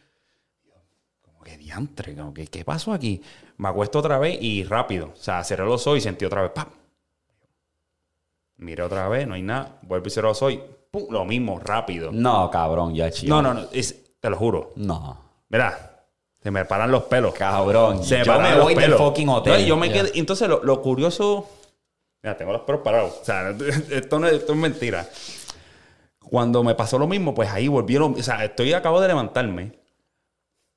Como que diantre, como que, ¿qué pasó aquí? Me acuesto otra vez y rápido. O sea, cerré los ojos y sentí otra vez, ¡pam! Miré otra vez, no hay nada. Vuelvo y cerré los ojos y ¡pum! Lo mismo, rápido. No, cabrón, ya chido. No, no, no. te lo juro. No. Mira, se me paran los pelos. Cabrón. Se yo me voy del fucking hotel. yo me quedé, entonces, lo, lo, curioso... Mira, tengo los pelos parados. O sea, esto, no, esto es mentira. Cuando me pasó lo mismo, pues ahí volvieron. O sea, estoy acabo de levantarme.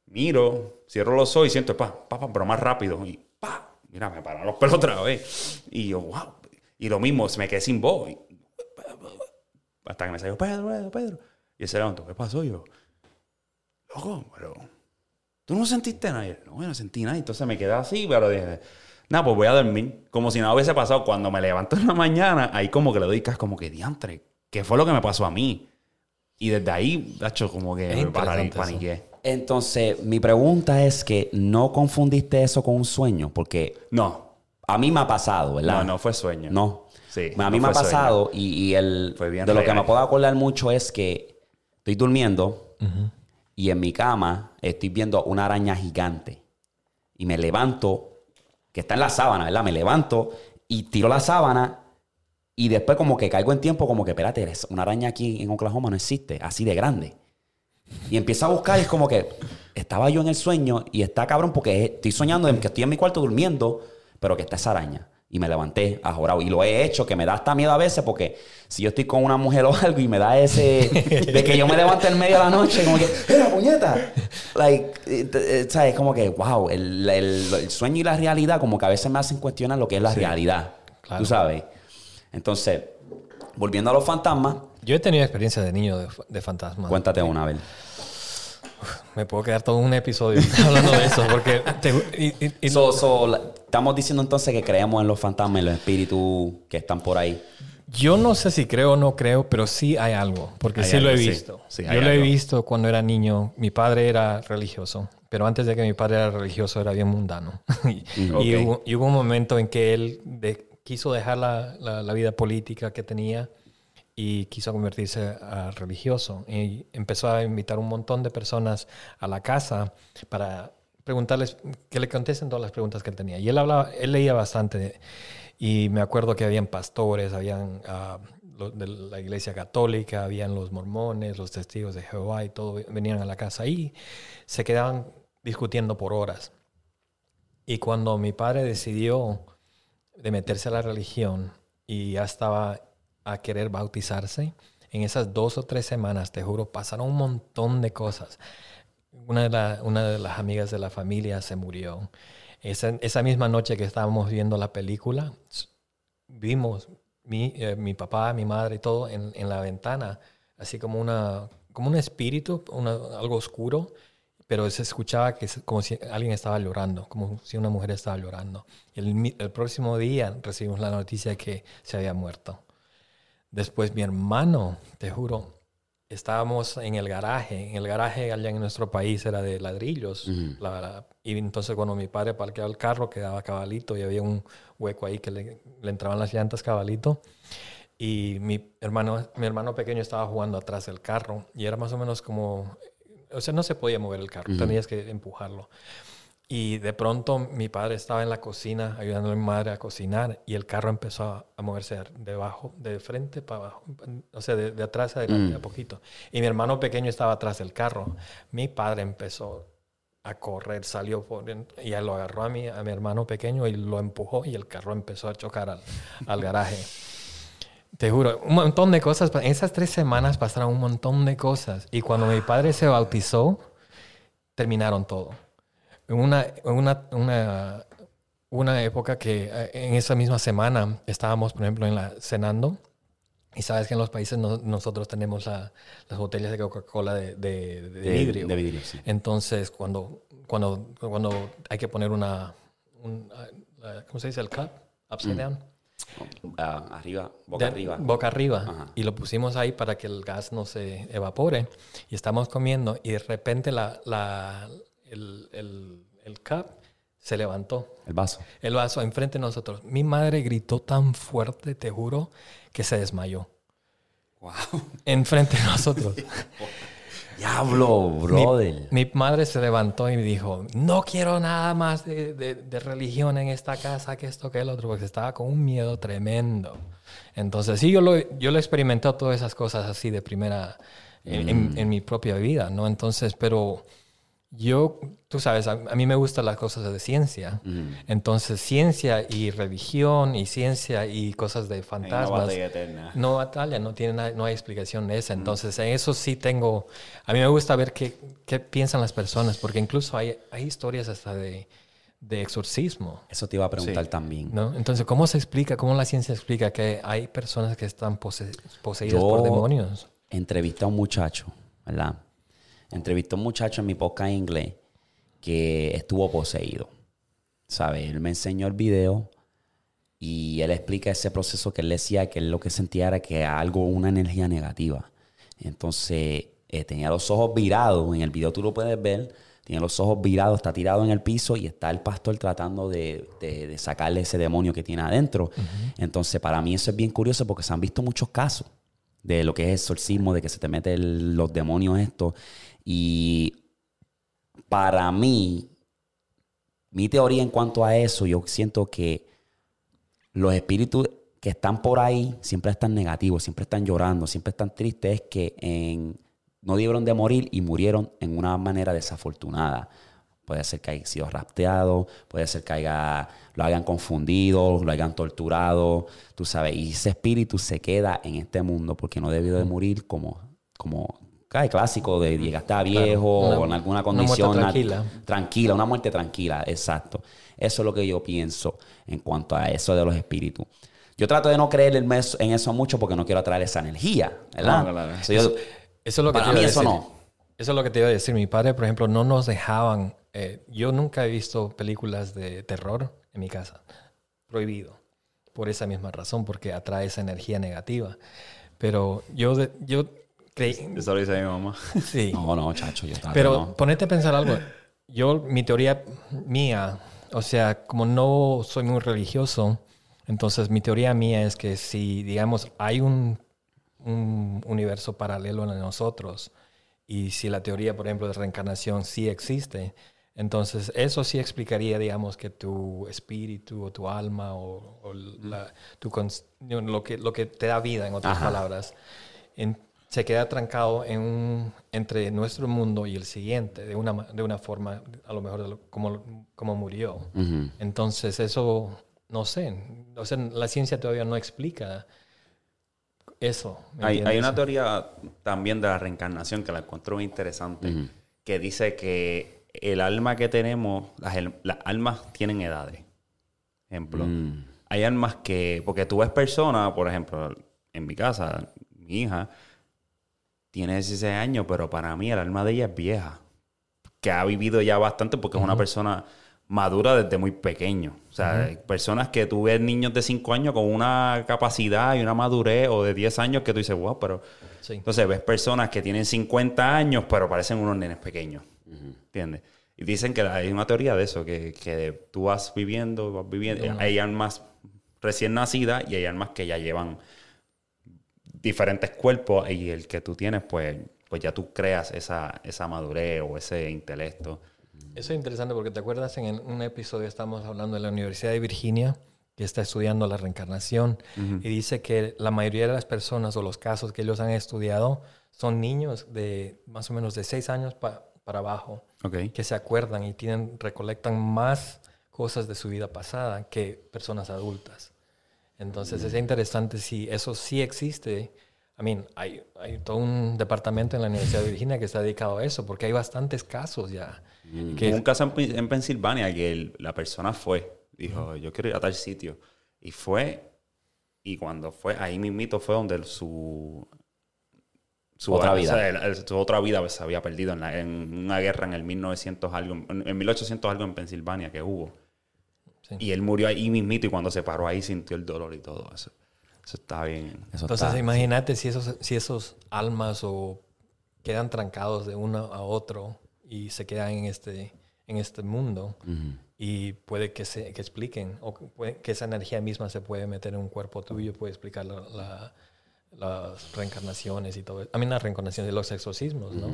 Miro, cierro los ojos y siento, pa, pa, pa, pero más rápido. Y pa, mira, me pararon los pelos otra vez. Y yo, wow. Y lo mismo, me quedé sin voz. hasta que me salió, Pedro, Pedro, Pedro. Y ese levantó, ¿qué pasó? yo, loco, pero tú no sentiste nada. no, yo no sentí nada. Entonces me quedé así, pero dije, nada, pues voy a dormir. Como si nada hubiese pasado. Cuando me levanto en la mañana, ahí como que le doy cas, como que diantre que fue lo que me pasó a mí. Y desde ahí, hecho, como que me paniqué. Entonces, mi pregunta es que no confundiste eso con un sueño, porque... No. A mí me ha pasado, ¿verdad? No, no fue sueño. No. Sí. A mí me ha pasado y, el, de lo que me puedo acordar mucho es que estoy durmiendo y en mi cama estoy viendo una araña gigante. Y me levanto, que está en la sábana, ¿verdad? Me levanto y tiro la sábana y después como que caigo en tiempo, como que, espérate, una araña aquí en Oklahoma no existe, así de grande. Y empiezo a buscar y es como que estaba yo en el sueño y está cabrón porque estoy soñando en que estoy en mi cuarto durmiendo, pero que está esa araña. Y me levanté ajorado. Y lo he hecho, que me da hasta miedo a veces porque si yo estoy con una mujer o algo y me da ese... de que yo me levante en medio de la noche como que... ¡Era puñeta! Like, ¿sabes? Como que, wow, el, el, sueño y la realidad como que a veces me hacen cuestionar lo que es la realidad. Tú sabes. Entonces, volviendo a los fantasmas. Yo he tenido experiencia de niño de, fantasmas. Cuéntate una, vez. Me puedo quedar todo un episodio hablando de eso, porque... estamos diciendo entonces que creemos en los fantasmas, en los espíritus que están por ahí. Yo no sé si creo o no creo, pero sí hay algo, porque sí lo he visto. Yo lo he visto cuando era niño. Mi padre era religioso, pero antes de que mi padre era religioso era bien mundano. y, hubo, y, hubo, un momento en que él de, quiso dejar la, la, vida política que tenía y quiso convertirse a religioso. Y empezó a invitar un montón de personas a la casa para preguntarles, que le contesten todas las preguntas que él tenía. Y él, hablaba, él leía bastante. Y me acuerdo que habían pastores, habían uh, de la iglesia católica, habían los mormones, los testigos de Jehová y todo, venían a la casa y se quedaban discutiendo por horas. Y cuando mi padre decidió de meterse a la religión y ya estaba a querer bautizarse, en esas dos o tres semanas, te juro, pasaron un montón de cosas. Una de, una de las amigas de la familia se murió. Esa, esa, misma noche que estábamos viendo la película, vimos mi, eh, mi papá, mi madre y todo en, en, la ventana, así como, una, como un espíritu, algo oscuro, pero se escuchaba que como si alguien estaba llorando, como si una mujer estaba llorando. El, el próximo día recibimos la noticia que se había muerto. Después mi hermano, te juro, estábamos en el garaje. En el garaje allá en nuestro país era de ladrillos. la, la, y entonces cuando mi padre parqueaba el carro quedaba cabalito y había un hueco ahí que le, le entraban las llantas cabalito. Y mi hermano, mi hermano pequeño estaba jugando atrás del carro y era más o menos como, o sea, no se podía mover el carro, tenías que empujarlo. Y de pronto mi padre estaba en la cocina ayudando a mi madre a cocinar y el carro empezó a, a moverse de abajo, de frente para abajo, o sea, de, de atrás adelante a poquito. Y mi hermano pequeño estaba atrás del carro. Mi padre empezó a correr, salió por, y él lo agarró a mi, a mi hermano pequeño y lo empujó y el carro empezó a chocar al, al garaje. Te juro, un montón de cosas. En esas tres semanas pasaron un montón de cosas. Y cuando mi padre se bautizó, terminaron todo. En una, una, una, una época que eh, en esa misma semana estábamos, por ejemplo, en la, cenando. Y sabes que en los países no- nosotros tenemos la- las botellas de Coca-Cola de, de- de De- vidrio. vidrio, sí. Entonces, cuando, cuando, cuando hay que poner una, un- la- ¿cómo se dice? El cup, upside down. Ah, arriba, boca arriba. Boca arriba. Ajá. Y lo pusimos ahí para que el gas no se evapore. Y estamos comiendo y de repente la, la, el, el, el cup se levantó. El vaso. El vaso enfrente de nosotros. Mi madre gritó tan fuerte, te juro, que se desmayó. Wow. Enfrente de nosotros. Diablo, brother. Mi madre se levantó y me dijo, no quiero nada más de, de- de religión en esta casa, que esto, que el otro, porque estaba con un miedo tremendo. Entonces, sí, yo lo, yo lo he experimentado todas esas cosas así de primera, en, en- en mi propia vida, ¿no? Entonces, pero yo, tú sabes, a, a mí me gustan las cosas de ciencia. Entonces, ciencia y religión y ciencia y cosas de fantasmas. eterna. No batalla, no tiene no hay explicación de esa. Entonces, en eso sí tengo. A mí me gusta ver qué, qué piensan las personas, porque incluso hay, hay historias hasta de, de exorcismo. Eso te iba a preguntar Sí. también. ¿no? Entonces, ¿cómo se explica, cómo la ciencia explica que hay personas que están pose- poseídas Yo- por demonios? Entrevisté a un muchacho, ¿verdad? Entrevisté a un muchacho en mi podcast en inglés que estuvo poseído. ¿Sabes? Él me enseñó el video y él explica ese proceso que él decía que él lo que sentía era que algo, una energía negativa. Entonces, eh, tenía los ojos virados. En el video tú lo puedes ver. Tiene los ojos virados, está tirado en el piso y está el pastor tratando de, de- de sacarle ese demonio que tiene adentro. Entonces, para mí eso es bien curioso porque se han visto muchos casos de lo que es exorcismo, de que se te meten los demonios esto. Y para mí, mi teoría en cuanto a eso, yo siento que los espíritus que están por ahí siempre están negativos, siempre están llorando, siempre están tristes, es que en- no debieron de morir y murieron en una manera desafortunada. Puede ser que haya sido rapteado, puede ser que haya, lo hayan confundido, lo hayan torturado, tú sabes. Y ese espíritu se queda en este mundo porque no debió de morir como, como clásico de llegaste a viejo Una- o en alguna una muerte condición tranquila. tranquila, una muerte tranquila, exacto. Eso es lo que yo pienso en cuanto a eso de los espíritus. Yo trato de no creer en eso, en eso mucho porque no quiero atraer esa energía, ¿verdad? No, claro. So, yo- Eso es lo que para te mí eso decir. no. Eso es lo que te iba a decir. Mi padre, por ejemplo, no nos dejaban. eh, yo nunca he visto películas de terror en mi casa. Prohibido. Por esa misma razón, porque atrae esa energía negativa. Pero yo, yo creí. Eso lo dice mi mamá. Sí. No, no, chacho, yo trato Pero no. ponete a pensar algo. Yo, mi teoría mía, o sea, como no soy muy religioso, entonces mi teoría mía es que si, digamos, hay un, un universo paralelo en nosotros y si la teoría, por ejemplo, de reencarnación sí existe, entonces eso sí explicaría, digamos, que tu espíritu o tu alma o, o la- tu lo, que, lo que te da vida, en otras Ajá. palabras, en- se queda trancado en un, entre nuestro mundo y el siguiente, de una, de una forma, a lo mejor lo- como, como murió. Entonces, eso, no sé, o sea, la ciencia todavía no explica eso. ¿me Hay, hay una teoría también de la reencarnación que la encuentro muy interesante, que dice que el alma que tenemos, las almas tienen edades. Ejemplo, Mm. hay almas que, porque tú ves personas, por ejemplo, en mi casa, mi hija tiene 16 años, pero para mí el alma de ella es vieja, que ha vivido ya bastante porque es una persona madura desde muy pequeño. O sea, hay personas que tú ves niños de 5 años con una capacidad y una madurez o de 10 años que tú dices, wow, pero... Sí. Entonces ves personas que tienen 50 años pero parecen unos nenes pequeños. ¿Entiendes? Y dicen que hay una teoría de eso, que, que tú vas viviendo, vas viviendo. Hay almas recién nacidas y hay almas que ya llevan diferentes cuerpos y el que tú tienes, pues, pues ya tú creas esa, esa madurez o ese intelecto. Eso es interesante porque te acuerdas en un episodio estamos hablando de la Universidad de Virginia que está estudiando la reencarnación y dice que la mayoría de las personas o los casos que ellos han estudiado son niños de más o menos de 6 años pa- para abajo Ok. que se acuerdan y tienen recolectan más cosas de su vida pasada que personas adultas. Entonces es interesante si eso sí existe. I mean, hay, hay todo un departamento en la Universidad de Virginia que está dedicado a eso, porque hay bastantes casos ya. que- Hubo un caso en, en Pensilvania que el- la persona fue, dijo, yo quiero ir a tal sitio. Y fue, y cuando fue, ahí mismito fue donde el- su... Su Otra o vida. sea, el- el- su otra vida se había perdido en, la- en una guerra en el 1900 algo, en, en 1800 algo en Pensilvania que hubo. Sí. Y él murió ahí mismito y cuando se paró ahí sintió el dolor y todo eso. Eso está bien. Eso Entonces está- imagínate si esos, si esos almas o quedan trancados de uno a otro y se quedan en este, en este mundo y puede que se que expliquen o que, puede- que esa energía misma se puede meter en un cuerpo tuyo, puede explicar la- la- las reencarnaciones y todo. A mí las reencarnaciones y los exorcismos, ¿no?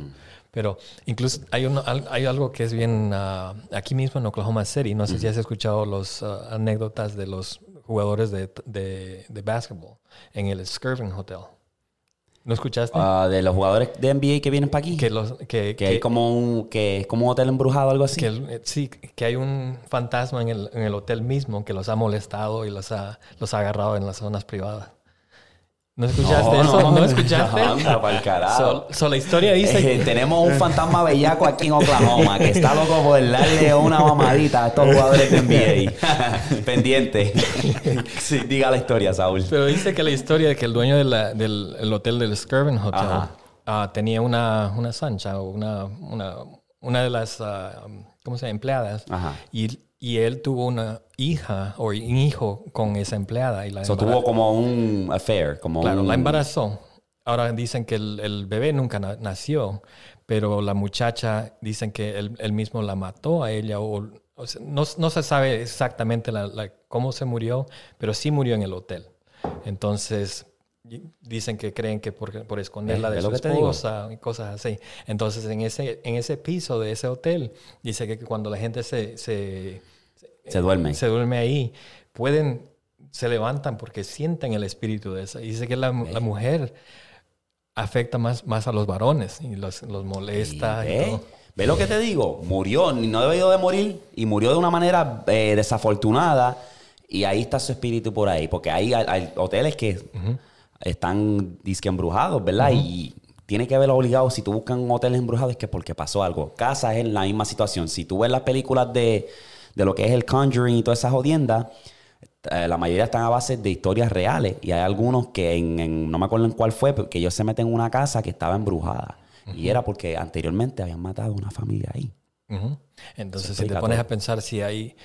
Pero incluso hay, uno, hay algo que es bien ah, aquí mismo en Oklahoma City. No sé si has escuchado las anécdotas de los jugadores de, de, de basketball en el Skirving Hotel. ¿No escuchaste? Ah, de los jugadores de NBA que vienen para aquí. que los que, que, hay como un, que es como un hotel embrujado algo así. que eh, sí, que hay un fantasma en el, en el hotel mismo que los ha molestado y los ha, los ha agarrado en las zonas privadas. ¿No escuchaste eso? ¿No, escuchaste? Anda, pa'l carajo. So, so la historia dice Eh, tenemos un fantasma bellaco aquí en Oklahoma que está loco por darle una mamadita a estos jugadores de NBA. Pendiente. sí, diga la historia, Saúl. Pero dice que la historia de que el dueño de la- del el hotel del Skirvin Hotel ah, tenía una, una sancha o una, una, una de las, ah, ¿cómo se llama? Empleadas. Ajá. Y, y él tuvo una hija o un hijo con esa empleada. Y la embara- tuvo como un affair, como Claro, un... la embarazó. Ahora dicen que el, el bebé nunca na- nació, pero la muchacha dicen que él, él mismo la mató a ella. O, o sea, no, no se sabe exactamente la- la- cómo se murió, pero sí murió en el hotel. Entonces, dicen que creen que por, por esconderla Eh, de es su esposa y cosas así. Entonces, en ese, en ese piso de ese hotel, dice que cuando la gente se, se, Se duerme. se duerme ahí, pueden, se levantan porque sienten el espíritu de esa. Dice que la, la mujer afecta más, más a los varones y los, los molesta. y ¿Ve? todo. ¿Ve lo que te digo? Murió, no debió de morir y murió de una manera eh, desafortunada y ahí está su espíritu por ahí, porque hay, hay- hay hoteles que están disque embrujados, ¿verdad? Y tiene que ver obligado, si tú buscas un hotel embrujado es que porque pasó algo. Casas es la misma situación. Si tú ves las películas de, de lo que es el Conjuring y todas esas jodiendas, eh, la mayoría están a base de historias reales y hay algunos que en, en- no me acuerdo en cuál fue, pero que ellos se meten en una casa que estaba embrujada y era porque anteriormente habían matado a una familia ahí. Entonces, si te pones todo. a pensar si hay,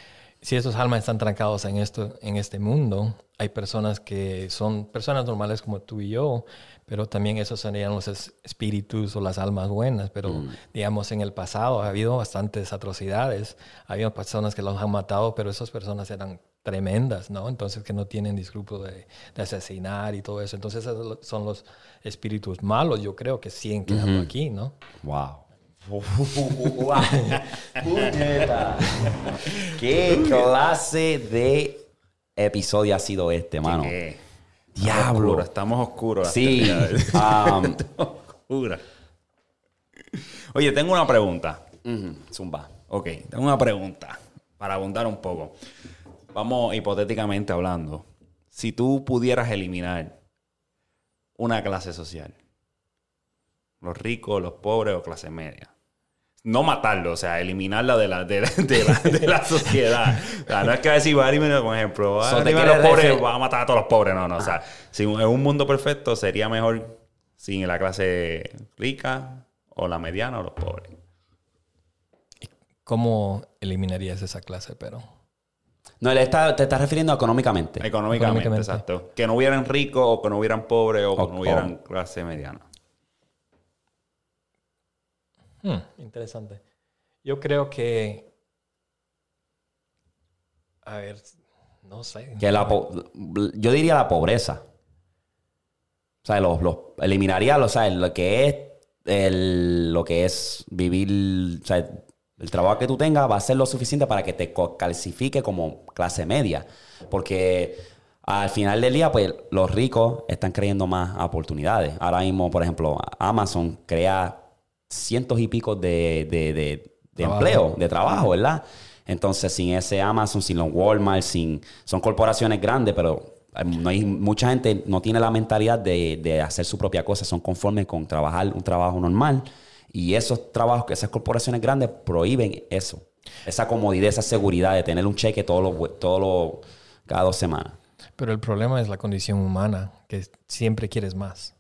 si esos almas están trancados en esto, en este mundo, hay personas que son personas normales como tú y yo, pero también esos serían los es- espíritus o las almas buenas. Pero Mm. digamos, en el pasado ha habido bastantes atrocidades. Había personas que los han matado, pero esas personas eran tremendas, ¿no? Entonces que no tienen discrupo de, de asesinar y todo eso. Entonces esos son los espíritus malos, yo creo que siguen quedando aquí, ¿no? Wow. ¿Qué clase de episodio ha sido este, mano? ¿Qué? Diablo. Estamos oscuros. las Sí. um, Oscura. Oye, tengo una pregunta. zumba. Ok, tengo una pregunta para abundar un poco. Vamos hipotéticamente hablando. Si tú pudieras eliminar una clase social, los ricos, los pobres o clase media, no matarlo, o sea, eliminarla de la, de la, de la, de la sociedad. O sea, no es que decir, va a eliminar, por ejemplo, va a So, te eliminar a los pobres, va a matar a todos los pobres. No, no, o sea, si en un mundo perfecto sería mejor sin la clase rica o la mediana o los pobres. ¿cómo eliminarías esa clase? Pero No, él está- te estás refiriendo económicamente. Económicamente, Económicamente. exacto. Que no hubieran ricos o que no hubieran pobres o que O- no hubieran o- clase mediana. Hmm, interesante. Yo creo que. A ver, no sé. Que la po- yo diría la pobreza. O sea, los, los- eliminaría o sea, lo que es el- lo que es vivir, o sea, el trabajo que tú tengas va a ser lo suficiente para que te clasifique como clase media. Porque al final del día, pues los ricos están creyendo más oportunidades. Ahora mismo, por ejemplo, Amazon crea cientos y picos de, de, de- de Trabajo. empleo, de trabajo, ¿verdad? Entonces, sin ese Amazon, sin los Walmart, sin, son corporaciones grandes, pero hay- no hay, mucha gente no tiene la mentalidad de, de hacer su propia cosa, son conformes con trabajar un trabajo normal. Y esos trabajos, que esas corporaciones grandes prohíben eso. Esa comodidad, esa seguridad de tener un cheque todos los, todos los- cada dos semanas. Pero el problema es la condición humana, que siempre quieres más.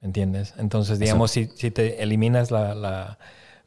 ¿Me entiendes? Entonces, digamos, si, si te eliminas la, la-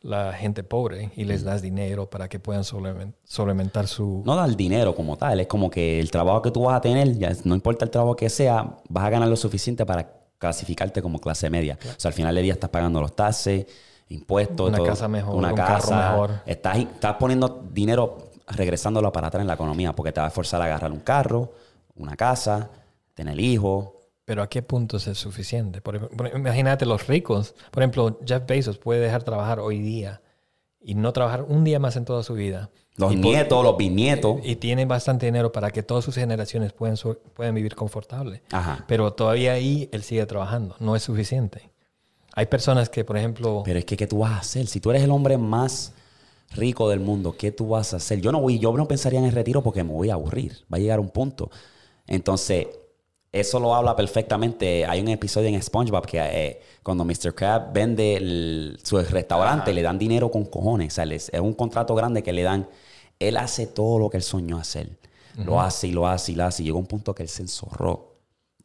la gente pobre y les das dinero para que puedan solven- solventar su... No dar dinero como tal, es como que el trabajo que tú vas a tener, ya no importa el trabajo que sea, vas a ganar lo suficiente para clasificarte como clase media. O sea, al final del día estás pagando los taxes, impuestos, Una todo, casa mejor, una un carro casa, mejor. Estás, estás poniendo dinero, regresándolo para atrás en la economía, porque te va a forzar a agarrar un carro, una casa, tener hijos. Pero ¿a qué punto es suficiente? Por ejemplo, imagínate los ricos. Por ejemplo, Jeff Bezos puede dejar trabajar hoy día y no trabajar un día más en toda su vida. Los Y nietos, los bisnietos. Y tiene bastante dinero para que todas sus generaciones puedan, puedan vivir confortable. Ajá. Pero todavía ahí él sigue trabajando. No es suficiente. Hay personas que, por ejemplo... Pero es que, ¿qué tú vas a hacer? Si tú eres el hombre más rico del mundo, ¿qué tú vas a hacer? Yo no voy, yo no pensaría en el retiro porque me voy a aburrir. Va a llegar un punto. Entonces, eso lo habla perfectamente. Hay un episodio en SpongeBob que eh, cuando Mr. Crab vende el- su restaurante, le dan dinero con cojones. O sea, les- es un contrato grande que le dan. Él hace todo lo que él soñó hacer. Lo hace y lo hace y lo hace. Y llegó un punto que él se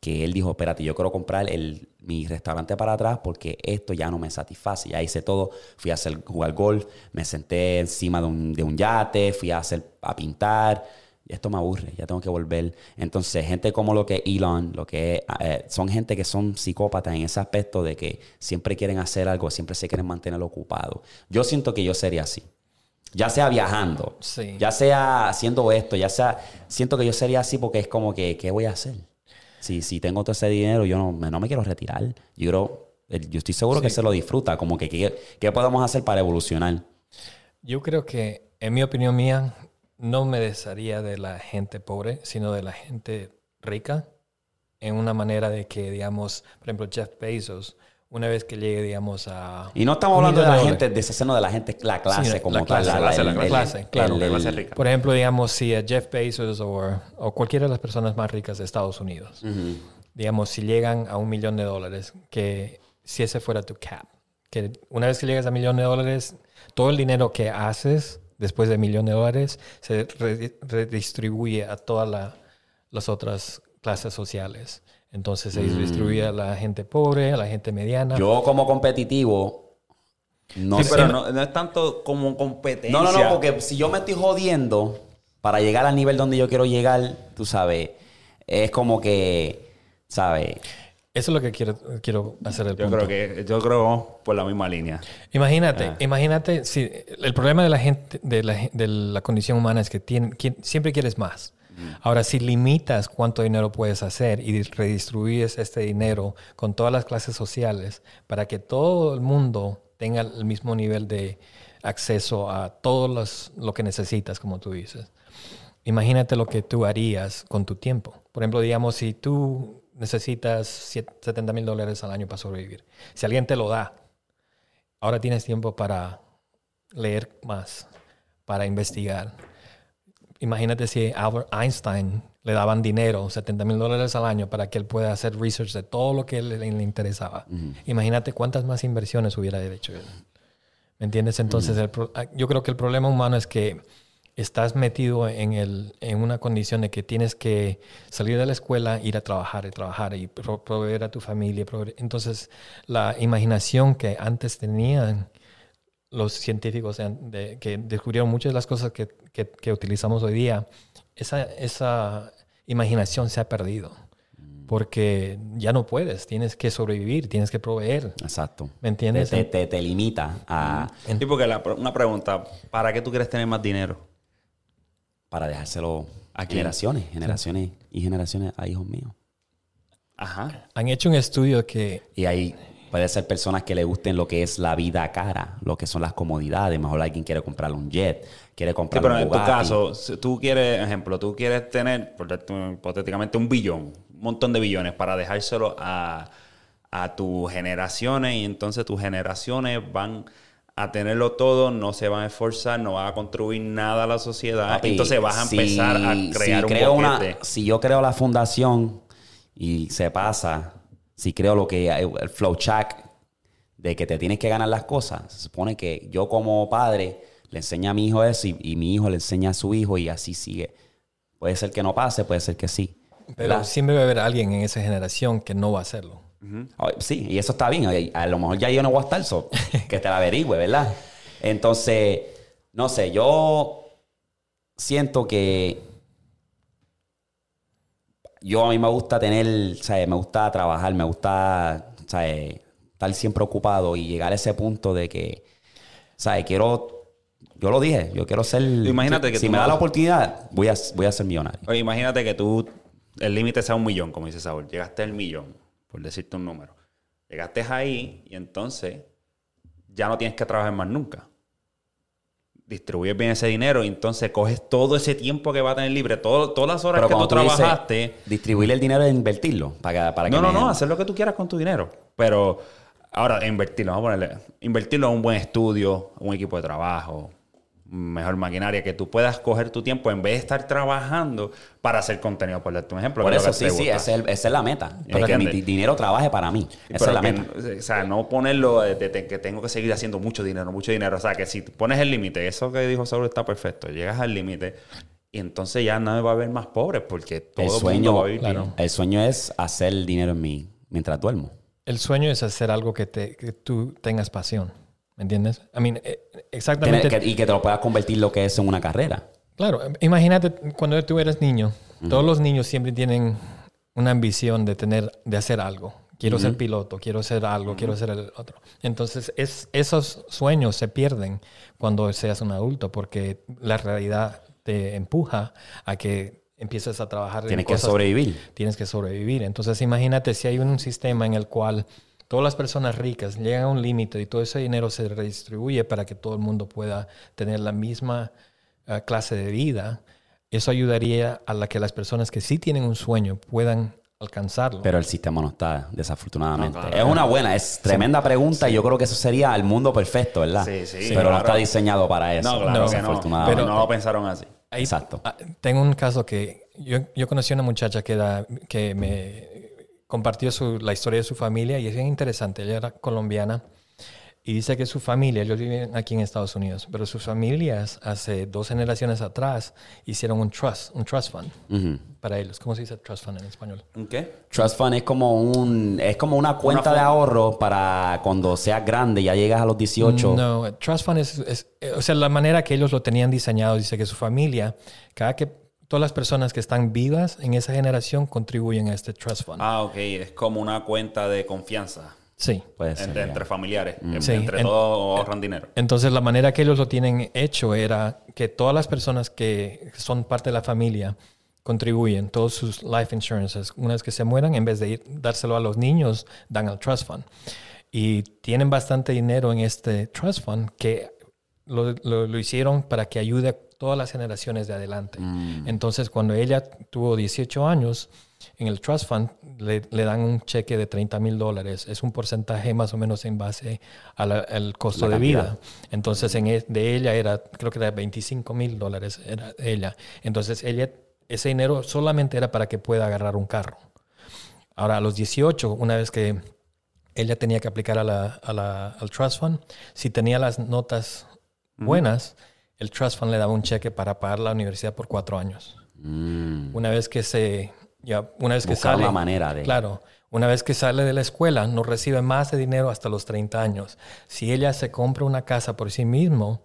que él dijo, espérate, yo quiero comprar el, mi restaurante para atrás porque esto ya no me satisface. Ya hice todo, fui a hacer, jugar golf, me senté encima de un, de un yate, fui a hacer, a pintar. Esto me aburre, ya tengo que volver. Entonces, gente como lo que es Elon, lo que eh, son gente que son psicópatas en ese aspecto de que siempre quieren hacer algo, siempre se quieren mantener ocupado. Yo siento que yo sería así. Ya sea viajando, Sí. ya sea haciendo esto, ya sea... Siento que yo sería así porque es como que, ¿qué voy a hacer? Si, si tengo todo ese dinero, yo no, me- no me quiero retirar. Yo, creo- el- yo estoy seguro que se lo disfruta. Como que, ¿qué, qué podemos hacer para evolucionar? Yo creo que, en mi opinión mía, no me desharía de la gente pobre, sino de la gente rica, en una manera de que, digamos, por ejemplo, Jeff Bezos, una vez que llegue, digamos, a... Y no estamos un hablando de la gente, deshacernos de la gente, la clase Sí, como la tal. clase, la clase, la el- el- clase, claro. el- La el- clase rica. Por ejemplo, digamos, si a Jeff Bezos o, o cualquiera de las personas más ricas de Estados Unidos, Ujú. digamos, si llegan a un millón de dólares, que si ese fuera tu cap, que una vez que llegas a millón de dólares, todo el dinero que haces después de millón de dólares se re- redistribuye a todas la- las otras clases sociales. Entonces se distribuye a la gente pobre, a la gente mediana. Yo como competitivo, no Sí, sé. pero no, no es tanto como competencia. No, no, no, porque si yo me estoy jodiendo para llegar al nivel donde yo quiero llegar, tú sabes, es como que, ¿sabes? Eso es lo que quiero, quiero hacer el Yo punto. creo que yo creo vamos por la misma línea. Imagínate, Ah. imagínate si el problema de la gente, de la, de la condición humana es que tiene, siempre quieres más. Ahora, si limitas cuánto dinero puedes hacer y redistribuyes este dinero con todas las clases sociales para que todo el mundo tenga el mismo nivel de acceso a todo los- lo que necesitas, como tú dices. Imagínate lo que tú harías con tu tiempo. Por ejemplo, digamos, si tú necesitas siete- 70 mil dólares al año para sobrevivir, si alguien te lo da, ahora tienes tiempo para leer más, para investigar. Imagínate si Albert Einstein le daban dinero, 70 mil dólares al año, para que él pueda hacer research de todo lo que le, le interesaba. Imagínate cuántas más inversiones hubiera hecho él. ¿Me entiendes? Entonces, el ah, yo creo que el problema humano es que estás metido en, el, en una condición de que tienes que salir de la escuela, ir a trabajar y trabajar y pro- proveer a tu familia. proveer- Entonces, la imaginación que antes tenían los científicos de, que descubrieron muchas de las cosas que, que, que, utilizamos hoy día, esa, esa imaginación se ha perdido. Porque ya no puedes, tienes que sobrevivir, tienes que proveer. Exacto. ¿Me entiendes? Te, te, te limita a... Sí, porque la, una pregunta, ¿para qué tú quieres tener más dinero? Para dejárselo a generaciones, generaciones y generaciones a hijos míos. Ajá. Han hecho un estudio que... Y ahí puede ser personas que le gusten lo que es la vida cara, lo que son las comodidades. Mejor alguien quiere comprar un jet, quiere comprar sí, pero un en tu caso, si tú quieres, ejemplo, tú quieres tener, hipotéticamente, un billón, un montón de billones para dejárselo a, a tus generaciones y entonces tus generaciones van a tenerlo todo, no se van a esforzar, no van a contribuir nada a la sociedad. Papi, entonces vas a si- empezar a si crear un creo una- boquete. si yo creo la fundación y se pasa, si creo lo que el flow check de que te tienes que ganar las cosas, se supone que yo como padre le enseño a mi hijo eso y, y mi hijo le enseña a su hijo y así sigue. Puede ser que no pase, puede ser que sí. Pero ¿verdad? siempre va a haber alguien en esa generación que no va a hacerlo. Oh, Sí, y eso está bien. A lo mejor ya yo no voy a estar, so, que te la averigüe, ¿verdad? Entonces, no sé, yo siento que yo a mí me gusta tener, ¿sabes? Me gusta trabajar, me gusta, ¿sabes? Estar siempre ocupado y llegar a ese punto de que, ¿sabes? Quiero, yo lo dije, yo quiero ser, Imagínate que si tú me da la oportunidad, voy a, voy a ser millonario. Oye, imagínate que tú, el límite sea un millón, como dice Saúl. Llegaste al millón, por decirte un número. Llegaste ahí y entonces ya no tienes que trabajar más nunca. Distribuyes bien ese dinero y entonces coges todo ese tiempo que va a tener libre, todo- todas las horas Pero que tú dices trabajaste. distribuir el dinero e invertirlo para para que no, no, no, hacer lo que tú quieras con tu dinero. Pero ahora, invertirlo, vamos a ponerle, invertirlo en un buen estudio, un equipo de trabajo, mejor maquinaria, que tú puedas coger tu tiempo en vez de estar trabajando para hacer contenido. Por darte un ejemplo. Por eso sí, sí, esa es, esa es la meta. De que mi dinero trabaje para mí. Esa Pero es la que, meta. O sea, no ponerlo de, de- de que tengo que seguir haciendo mucho dinero, mucho dinero. O sea, que si pones el límite, eso que dijo Saúl está perfecto. Llegas al límite y entonces ya nadie va a haber más pobres porque todo El sueño, mundo va a vivir claro. el sueño es hacer dinero en mí mientras duermo. El sueño es hacer algo que, te, que tú tengas pasión. ¿Me entiendes? I mean, eh, exactamente. Que- y que te lo puedas convertir lo que es en una carrera. Claro, imagínate cuando tú eres niño, todos los niños siempre tienen una ambición de tener, de hacer algo. Quiero ser piloto, quiero ser algo, quiero ser el otro. Entonces, es, esos sueños se pierden cuando seas un adulto porque la realidad te empuja a que empieces a trabajar en Tienes que cosas- sobrevivir. tienes que sobrevivir. Entonces, imagínate si hay un sistema en el cual todas las personas ricas llegan a un límite y todo ese dinero se redistribuye para que todo el mundo pueda tener la misma eh, clase de vida. Eso ayudaría a la que las personas que sí tienen un sueño puedan alcanzarlo. Pero el sistema no está, desafortunadamente. No, claro. es una buena, es tremenda pregunta. y Yo creo que eso sería el mundo perfecto, ¿verdad? Sí, sí, Pero no está diseñado para eso. No, claro que no. desafortunadamente. Pero no lo pensaron así. Ahí- Exacto. ah, tengo un caso que yo, yo conocí a una muchacha que, era, que me compartió su- la historia de su familia y es bien interesante. Ella era colombiana y dice que su familia, ellos viven aquí en Estados Unidos, pero sus familias hace dos generaciones atrás hicieron un trust, un trust fund Ujú. para ellos. ¿Cómo se dice trust fund en español? ¿Un qué? Trust fund es como un es como una cuenta de fun- ahorro para cuando seas grande, ya llegas a los 18. No, trust fund es, es- o sea, la manera que ellos lo tenían diseñado, dice que su familia, cada que todas las personas que están vivas en esa generación contribuyen a este trust fund. Ah, ok. Es como una cuenta de confianza Sí. Puede ser. entre, entre familiares. Sí, Entre en- todos ahorran dinero. Entonces, la manera que ellos lo tienen hecho era que todas las personas que son parte de la familia contribuyen, todos sus life insurances, una vez que se mueran, en vez de ir, dárselo a los niños, dan al trust fund. Y tienen bastante dinero en este trust fund que lo, lo- lo hicieron para que ayude a todas las generaciones de adelante. Entonces, cuando ella tuvo 18 años, en el trust fund le, le dan un cheque de 30 mil dólares. Es un porcentaje más o menos en base a la- al costo La de vida. cantidad. Entonces, en e- de ella era, creo que era 25 mil dólares era ella. Entonces, ella, ese dinero solamente era para que pueda agarrar un carro. Ahora, a los 18, una vez que ella tenía que aplicar a la- a la- al trust fund, si tenía las notas buenas, el trust fund le daba un cheque para pagar la universidad por cuatro años. Mm. Una vez que se, ya, una vez que sale, la manera de- claro, Una vez que sale de la escuela, no recibe más de dinero hasta los 30 años. Si ella se compra una casa por sí mismo,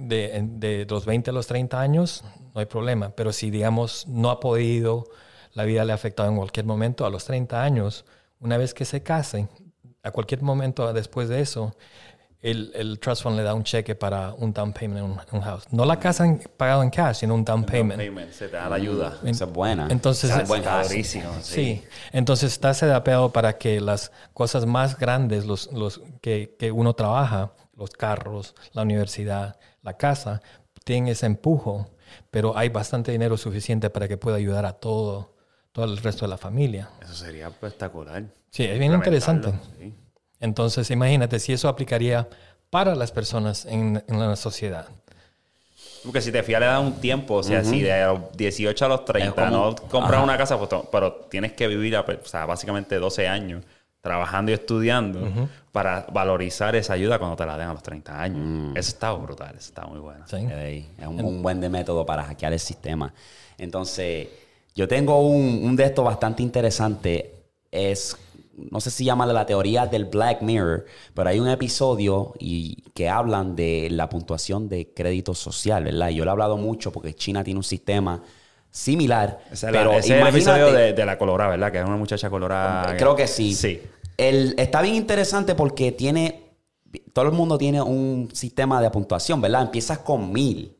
de, de, los 20 a los 30 años, no hay problema. Pero si, digamos, no ha podido, la vida le ha afectado en cualquier momento, a los 30 años, una vez que se case, a cualquier momento después de eso, el, el, trust fund le da un cheque para un down payment en un, house. No la casa pagado en cash, sino un down payment. payment. Se te da la ayuda. Esa es buena. Entonces, es buen Sí. sí. Entonces está sedapeado para que las cosas más grandes, los, los que, que, uno trabaja, los carros, la universidad, la casa, tienen ese empujo, pero hay bastante dinero suficiente para que pueda ayudar a todo, todo el resto de la familia. Eso sería espectacular. Sí, es bien interesante. Entonces, imagínate si eso aplicaría para las personas en, la sociedad. Porque si te fías, le da un tiempo, o sea, si de los 18 a los 30 no compras una casa, pues, pero tienes que vivir, o sea, básicamente 12 años trabajando y estudiando para valorizar esa ayuda cuando te la den a los 30 años. Mm. Eso está brutal, eso está muy bueno. Es un, buen de método para hackear el sistema. Entonces, yo tengo un, un de estos bastante interesante. Es no sé si llama la teoría del Black Mirror, pero hay un episodio y, que hablan de la puntuación de crédito social, ¿verdad? Y yo lo he hablado mucho porque China tiene un sistema similar. pero ese es el episodio de, la colorada, ¿verdad? Que es una muchacha colorada. Creo que sí. Sí. El, está bien interesante porque tiene. Todo el mundo tiene un sistema de puntuación, ¿verdad? Empiezas con mil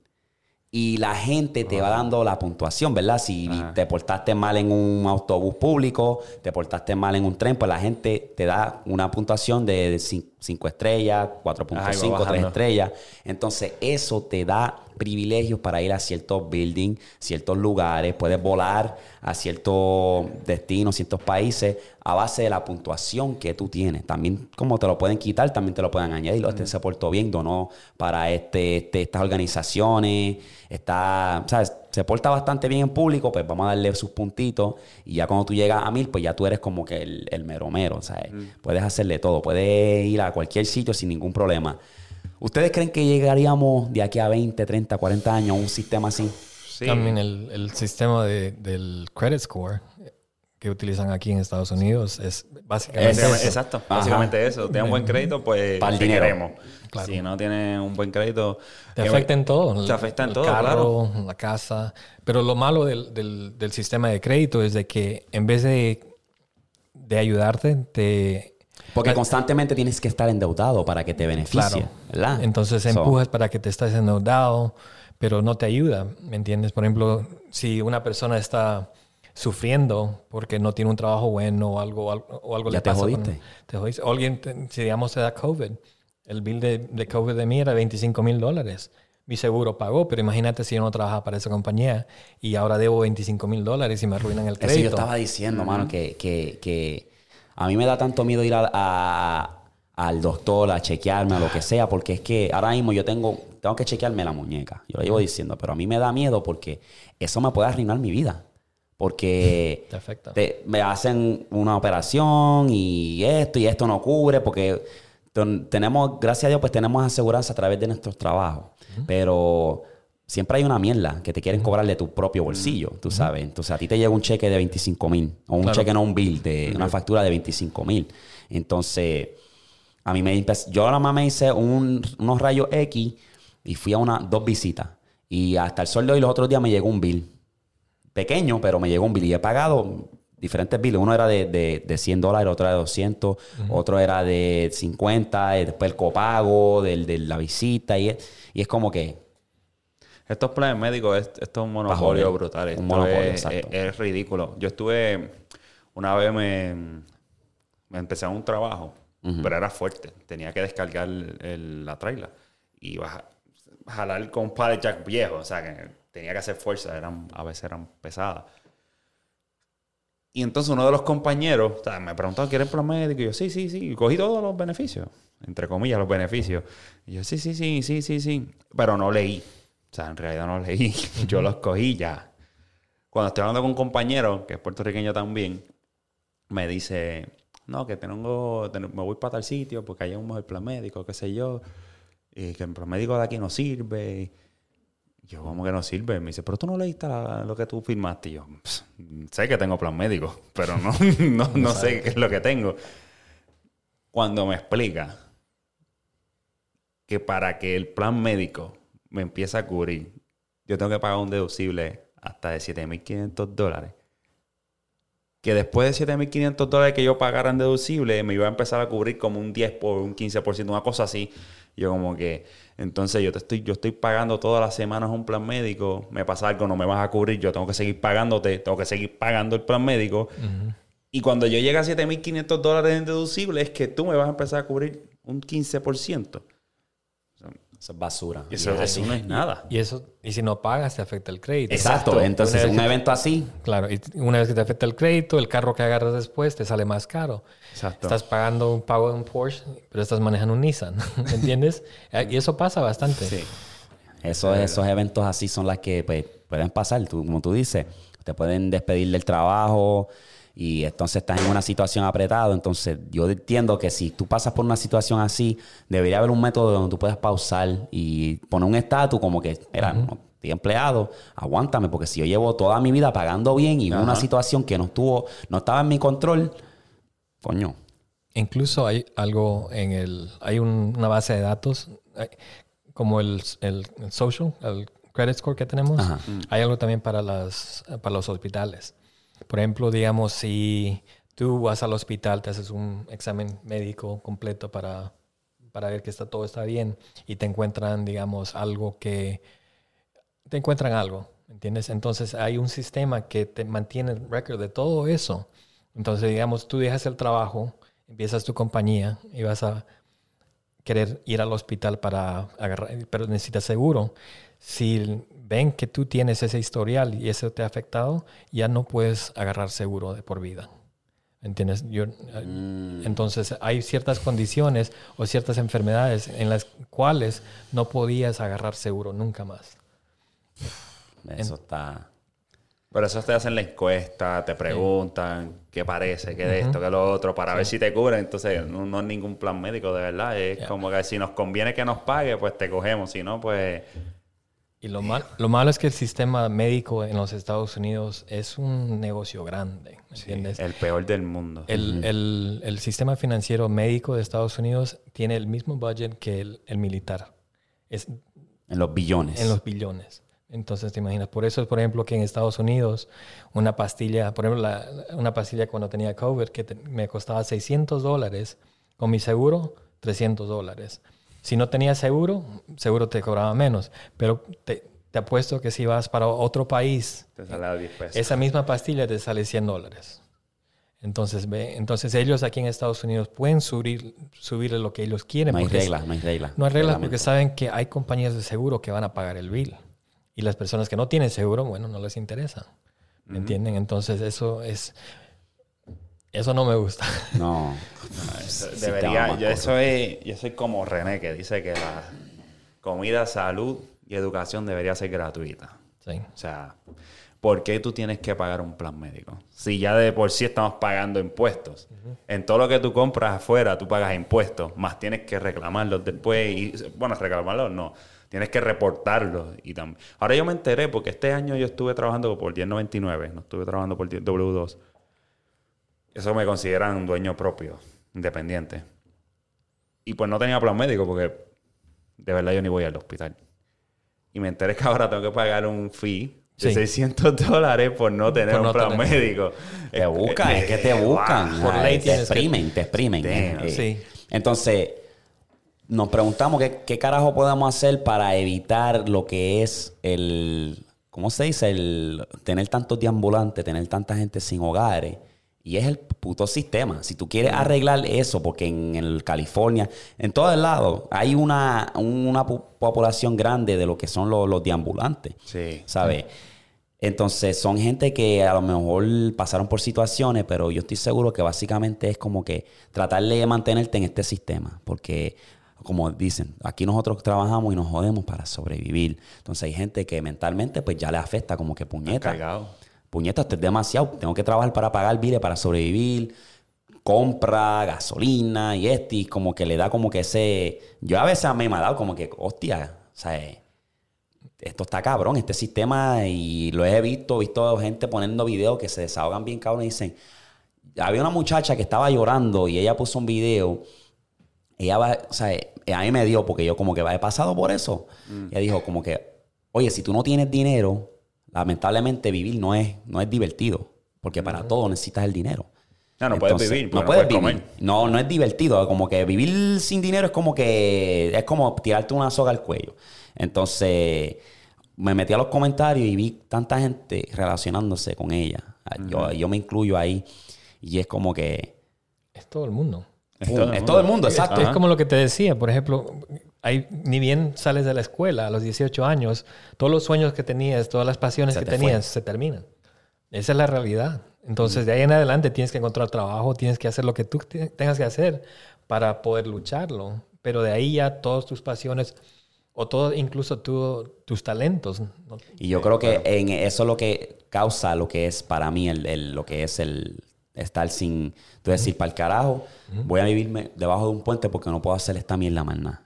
y la gente te va dando la puntuación, ¿verdad? Si te portaste mal en un autobús público, te portaste mal en un tren, pues la gente te da una puntuación de 5 estrellas, 4.5, 3 estrellas. Entonces, eso te da privilegios para ir a ciertos buildings, ciertos lugares, puedes volar a ciertos destinos, ciertos países a base de la puntuación que tú tienes. También como te lo pueden quitar, también te lo pueden añadir. Este se portó bien, donó para este, este, estas organizaciones, está, ¿sabes? se porta bastante bien en público, pues vamos a darle sus puntitos y ya cuando tú llegas a mil, pues ya tú eres como que el, el mero mero, ¿sabes? Puedes hacerle todo, puedes ir a cualquier sitio sin ningún problema. ¿Ustedes creen que llegaríamos de aquí a 20, 30, 40 años a un sistema así? Sí. También el, el sistema de, del credit score que utilizan aquí en Estados Unidos es básicamente eso. Exacto, básicamente eso. Tienen un buen crédito, pues Para el dinero. queremos. Si no tienen un buen crédito... Te afecta en todo. Te afecta en el todo, carro, la casa. Pero lo malo del, del, del, sistema de crédito es de que en vez de, de ayudarte, te porque constantemente tienes que estar endeudado para que te beneficie, ¿verdad? Entonces empujas para que te estés endeudado, pero no te ayuda, ¿me entiendes? Por ejemplo, si una persona está sufriendo porque no tiene un trabajo bueno o algo, o algo ya le te Jodiste. te jodiste. O alguien, si digamos, te da COVID. El bill de, de COVID de mí era 25 mil dólares. Mi seguro pagó, pero imagínate si yo no trabajaba para esa compañía y ahora debo 25 mil dólares y me arruinan el crédito. Eso yo estaba diciendo, mano, que, que, que a mí me da tanto miedo ir al doctor a chequearme o lo que sea, porque es que ahora mismo yo tengo, tengo que chequearme la muñeca. Yo lo llevo diciendo, pero a mí me da miedo porque eso me puede arruinar mi vida. Porque me hacen una operación y esto y esto no cubre, porque tenemos, gracias a Dios, pues tenemos aseguranza a través de nuestros trabajos. Pero siempre hay una mierda que te quieren cobrar de tu propio bolsillo, tú sabes. Entonces a ti te llega un cheque de 25 mil o un cheque no un bill de una factura de 25 mil. Entonces a mí me yo nada más me hice unos rayos X y fui a una dos visitas. Y hasta el sol de hoy los otros días me llegó un bill. Pequeño, pero me llegó un bill. Y he pagado diferentes bills. Uno era de, de, 100 dólares, otro era de 200, otro era de 50, y después el copago de, de la visita y y es como que estos planes médicos, esto es un monopolio brutal. un monopolio, es, es, ridículo. Yo estuve, una vez me, me empecé a un trabajo, pero era fuerte. Tenía que descargar la trailer y a jalar con un de jack viejo. O sea, que tenía que hacer fuerza. Eran, a veces eran pesadas. Y entonces uno de los compañeros o sea, me preguntó, ¿quieres plan médico? Y yo, sí, sí, sí. Y cogí todos los beneficios. Entre comillas, los beneficios. Y yo, sí, sí, sí, sí, sí, sí. Pero no leí. O sea, en realidad no leí. Yo los cogí ya. Cuando estoy hablando con un compañero, que es puertorriqueño también, me dice, no, que tengo, me voy para tal sitio porque hay un mejor plan médico, qué sé yo, y que el plan médico de aquí no sirve. Yo, como que no sirve? Me dice, pero tú no leíste lo que tú firmaste. Y yo, sé que tengo plan médico, pero no, no, no sé qué es lo que tengo. Cuando me explica que para que el plan médico me empiece a cubrir, yo tengo que pagar un deducible hasta de 7.500 dólares. Que después de 7.500 dólares que yo pagara en deducible, me iba a empezar a cubrir como un 10 por un 15%, una cosa así. Yo como que, entonces yo te estoy, yo estoy pagando todas las semanas un plan médico, me pasa algo, no me vas a cubrir, yo tengo que seguir pagándote, tengo que seguir pagando el plan médico. Y cuando yo llegue a 7.500 dólares en deducible, es que tú me vas a empezar a cubrir un 15%. Eso es basura. Eso, no es nada. Y, eso, y si no pagas, te afecta el crédito. Exacto. Entonces, un evento así. Claro. Y una vez que te afecta el crédito, el carro que agarras después te sale más caro. Exacto. Estás pagando un pago de un Porsche, pero estás manejando un Nissan. ¿Me entiendes? y eso pasa bastante. Sí. Eso, esos eventos así son las que pues, pueden pasar. Tú, como tú dices, te pueden despedir del trabajo y entonces estás en una situación apretada. Entonces, yo entiendo que si tú pasas por una situación así, debería haber un método donde tú puedas pausar y poner un estatus como que, mira, estoy empleado, aguántame, porque si yo llevo toda mi vida pagando bien y una situación que no estuvo, no estaba en mi control, coño. Incluso hay algo en el, hay una base de datos, como el, el, social, el credit score que tenemos, hay algo también para, las, para los hospitales. Por ejemplo, digamos, si tú vas al hospital, te haces un examen médico completo para, para ver que está, todo está bien y te encuentran, digamos, algo que... Te encuentran algo, ¿entiendes? Entonces hay un sistema que te mantiene el récord de todo eso. Entonces, digamos, tú dejas el trabajo, empiezas tu compañía y vas a querer ir al hospital para agarrar, pero necesitas seguro. Si ven que tú tienes ese historial y eso te ha afectado, ya no puedes agarrar seguro de por vida. ¿Entiendes? Yo, mm. Entonces hay ciertas condiciones o ciertas enfermedades en las cuales no podías agarrar seguro nunca más. Eso está... Pero eso te hacen la encuesta, te preguntan qué parece, qué de esto, qué lo otro, para ver si te cubren. Entonces, no, es ningún plan médico, de verdad. Es como que si nos conviene que nos pague, pues te cogemos. Si no, pues y lo, mal, lo malo es que el sistema médico en los Estados Unidos es un negocio grande, entiendes? el peor del mundo. El, el, el, sistema financiero médico de Estados Unidos tiene el mismo budget que el, militar. Es, en los billones. En los billones. Entonces, te imaginas. Por eso es, por ejemplo, que en Estados Unidos una pastilla, por ejemplo, una pastilla cuando tenía COVID que me costaba 600 dólares, con mi seguro, 300 dólares. Si no tenías seguro, seguro te cobraba menos. Pero te, apuesto que si vas para otro país, esa misma pastilla te sale 100 dólares. Entonces, ve, entonces ellos aquí en Estados Unidos pueden subir, subir lo que ellos quieren. No hay reglas, no hay reglas. No hay reglas porque saben que hay compañías de seguro que van a pagar el bill. Y las personas que no tienen seguro, bueno, no les interesa. ¿Me entienden? Entonces eso es... Eso no me gusta. No. debería, yo, soy, yo soy como René, que dice que la comida, salud y educación debería ser gratuita. Sí. O sea, ¿por qué tú tienes que pagar un plan médico? Si ya de por sí estamos pagando impuestos. En todo lo que tú compras afuera, tú pagas impuestos, más tienes que reclamarlos después. Y, bueno, reclamarlos no. Tienes que reportarlos. Y también. Ahora yo me enteré porque este año yo estuve trabajando por 1099, no estuve trabajando por W2. Eso me consideran un dueño propio, independiente. Y pues no tenía plan médico porque de verdad yo ni voy al hospital. Y me enteré que ahora tengo que pagar un fee de 600 dólares por no tener un plan médico. Te buscan, es que te buscan. Por ley te exprimen, te exprimen. Eh, sí. Entonces, nos preguntamos qué, qué carajo podemos hacer para evitar lo que es el, ¿cómo se dice? El tener tantos deambulantes, tener tanta gente sin hogares y es el puto sistema. Si tú quieres arreglar eso, porque en el California, en todo el lado, hay una, una población grande de lo que son los, los deambulantes. Sí. ¿Sabes? Entonces, son gente que a lo mejor pasaron por situaciones, pero yo estoy seguro que básicamente es como que tratar de mantenerte en este sistema. Porque, como dicen, aquí nosotros trabajamos y nos jodemos para sobrevivir. Entonces, hay gente que mentalmente, pues ya le afecta como que puñeta puñeta, esto es demasiado, tengo que trabajar para pagar biles, para sobrevivir, compra, gasolina y esto, y como que le da como que ese... Yo a veces me he dado como que, hostia, o sea, esto está cabrón, este sistema, y lo he visto, he visto gente poniendo videos que se desahogan bien cabrón y dicen, había una muchacha que estaba llorando y ella puso un video, ella va, o sea, a mí me dio porque yo como que he pasado por eso. Mm. Ella dijo como que, oye, si tú no tienes dinero, lamentablemente vivir no es, no es divertido, porque para todo necesitas el dinero. No, no puedes vivir. No, puedes, vivir. No, no es divertido. Como que vivir sin dinero es como que es como tirarte una soga al cuello. Entonces, me metí a los comentarios y vi tanta gente relacionándose con ella. yo, yo, me incluyo ahí. Y es como que. Es todo el mundo. Es, todo, el mundo, exacto. Es como lo que te decía, por ejemplo, hay, ni bien sales de la escuela a los 18 años, todos los sueños que tenías, todas las pasiones que tenías se terminan. Esa es la realidad. Entonces, de ahí en adelante tienes que encontrar trabajo, tienes que hacer lo que tú tengas que hacer para poder lucharlo. Pero de ahí ya todas tus pasiones o todo, incluso tus talentos. Y yo creo que en eso es lo que causa lo que es para mí el, lo que es el estar sin, tú decir, para el carajo, voy a vivirme debajo de un puente porque no puedo hacer esta mierda más nada.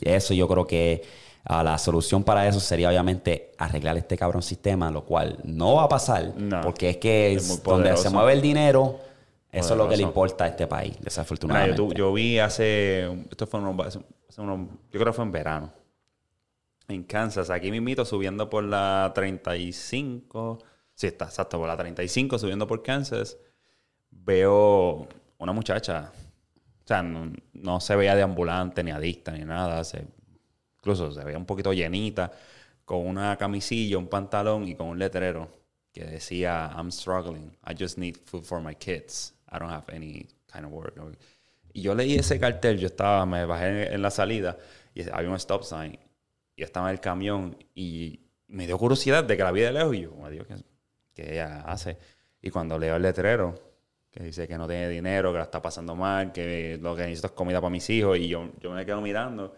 Y eso yo creo que ah, la solución para eso sería obviamente arreglar este cabrón sistema, lo cual no va a pasar, porque es que donde se mueve el dinero, eso es lo que le importa a este país, desafortunadamente. yo, vi hace, esto fue unos, yo creo que fue en verano, en Kansas, aquí mismito subiendo por la 35, sí está, exacto, por la 35 subiendo por Kansas, veo una muchacha, o sea, no, se veía de ambulante ni adicta ni nada, se, incluso se veía un poquito llenita, con una camisilla, un pantalón y con un letrero que decía, I'm struggling, I just need food for my kids, I don't have any kind of work. Y yo leí ese cartel, yo estaba, me bajé en la salida y había un stop sign y estaba en el camión y me dio curiosidad de que la vi de lejos y yo, oh, Dios, ¿qué, ¿qué ella hace? Y cuando leo el letrero, que dice que no tiene dinero, que la está pasando mal, que lo que necesito es comida para mis hijos, y yo, yo me quedo mirando.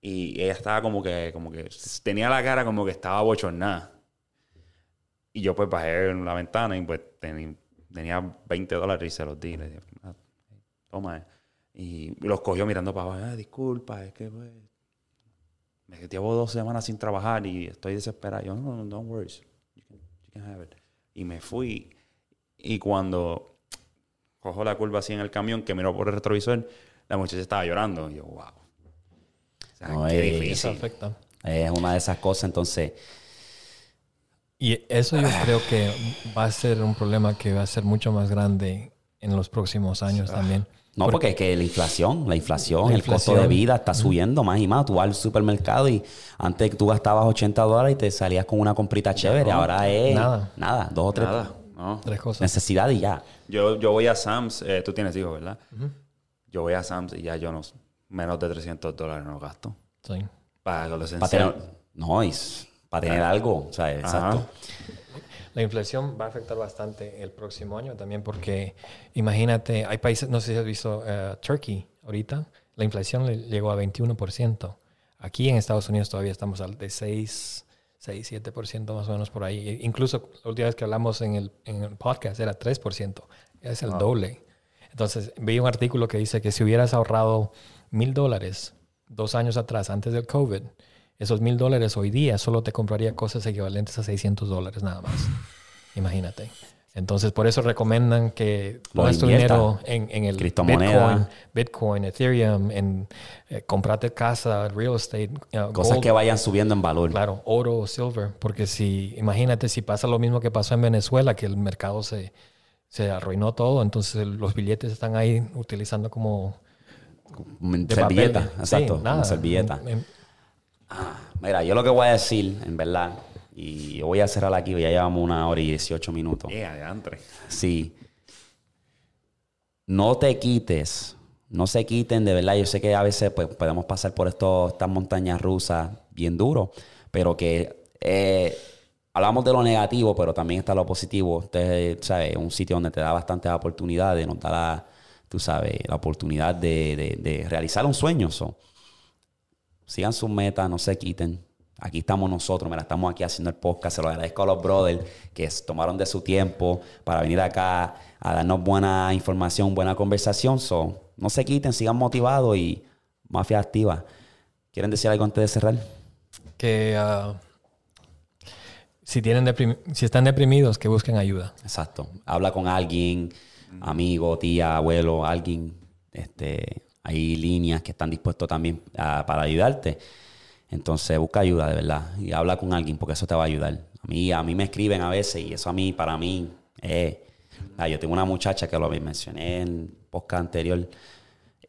Y ella estaba como que, como que, tenía la cara como que estaba bochornada. Y yo pues bajé en la ventana y pues tenía 20 dólares y se los di. Le ah, toma. Y los cogió mirando para abajo. Ah, disculpa, es que pues, me llevo dos semanas sin trabajar y estoy desesperado. Yo, no, no, don't worry. You can, you can have it. Y me fui. Y cuando cojo la curva así en el camión, que miró por el retrovisor, la muchacha estaba llorando. Y yo, wow. O sea, qué difícil. Es una de esas cosas, entonces. Y eso yo creo que va a ser un problema que va a ser mucho más grande en los próximos años también. No, porque es que la inflación, la inflación, el costo de vida está subiendo más y más. Tú vas al supermercado y antes tú gastabas 80 dólares y te salías con una comprita chévere. Ahora es nada, nada dos o tres, tres cosas. Necesidad y ya. Yo, yo voy a Sam's, eh, tú tienes hijos, ¿verdad? Yo voy a Sam's y ya yo no, menos de 300 dólares no gasto. Sí. Para lo esencial. no, para tener algo, o sea, exacto. La inflación va a afectar bastante el próximo año también porque imagínate, hay países, no sé si has visto uh, Turkey ahorita, la inflación le llegó a 21%. Aquí en Estados Unidos todavía estamos al de 6, 6, 7% más o menos por ahí. E incluso la última vez que hablamos en el, en el podcast era 3%, es el doble. Entonces, vi un artículo que dice que si hubieras ahorrado mil dólares dos años atrás, antes del COVID, esos mil dólares hoy día solo te compraría cosas equivalentes a 600 dólares nada más. Imagínate. Entonces, por eso recomiendan que pongas tu dinero en, el Bitcoin, Bitcoin, Ethereum, en eh, comprarte casa, real estate. Uh, Cosas que vayan subiendo en valor. Claro, oro o silver. Porque si, imagínate si pasa lo mismo que pasó en Venezuela, que el mercado se, se arruinó todo, entonces los billetes están ahí utilizando como... servilleta, exacto, una servilleta. Ah, mira, yo lo que voy a decir, en verdad, y voy a cerrar aquí, ya llevamos una hora y 18 minutos. Yeah, sí. No te quites, no se quiten, de verdad. Yo sé que a veces pues, podemos pasar por esto, estas montañas rusas bien duro, pero que eh, hablamos de lo negativo, pero también está lo positivo. Usted, ¿sabes? Un sitio donde te da bastantes oportunidades, nos da la, tú sabes, la oportunidad de, realizar un sueño. So sigan sus metas, no se quiten. Aquí estamos nosotros, mira, estamos aquí haciendo el podcast. Se lo agradezco a los brothers que tomaron de su tiempo para venir acá a darnos buena información, buena conversación. So, no se quiten, sigan motivados y mafia activa. ¿Quieren decir algo antes de cerrar? que ah, si, tienen si están deprimidos, que busquen ayuda. Exacto. Habla con alguien, amigo, tía, abuelo, alguien. Este, hay líneas que están dispuestos también a- para ayudarte. Entonces busca ayuda de verdad y habla con alguien porque eso te va a ayudar. A mí, a mí me escriben a veces y eso a mí, para mí, eh, yo tengo una muchacha que lo mencioné en el podcast anterior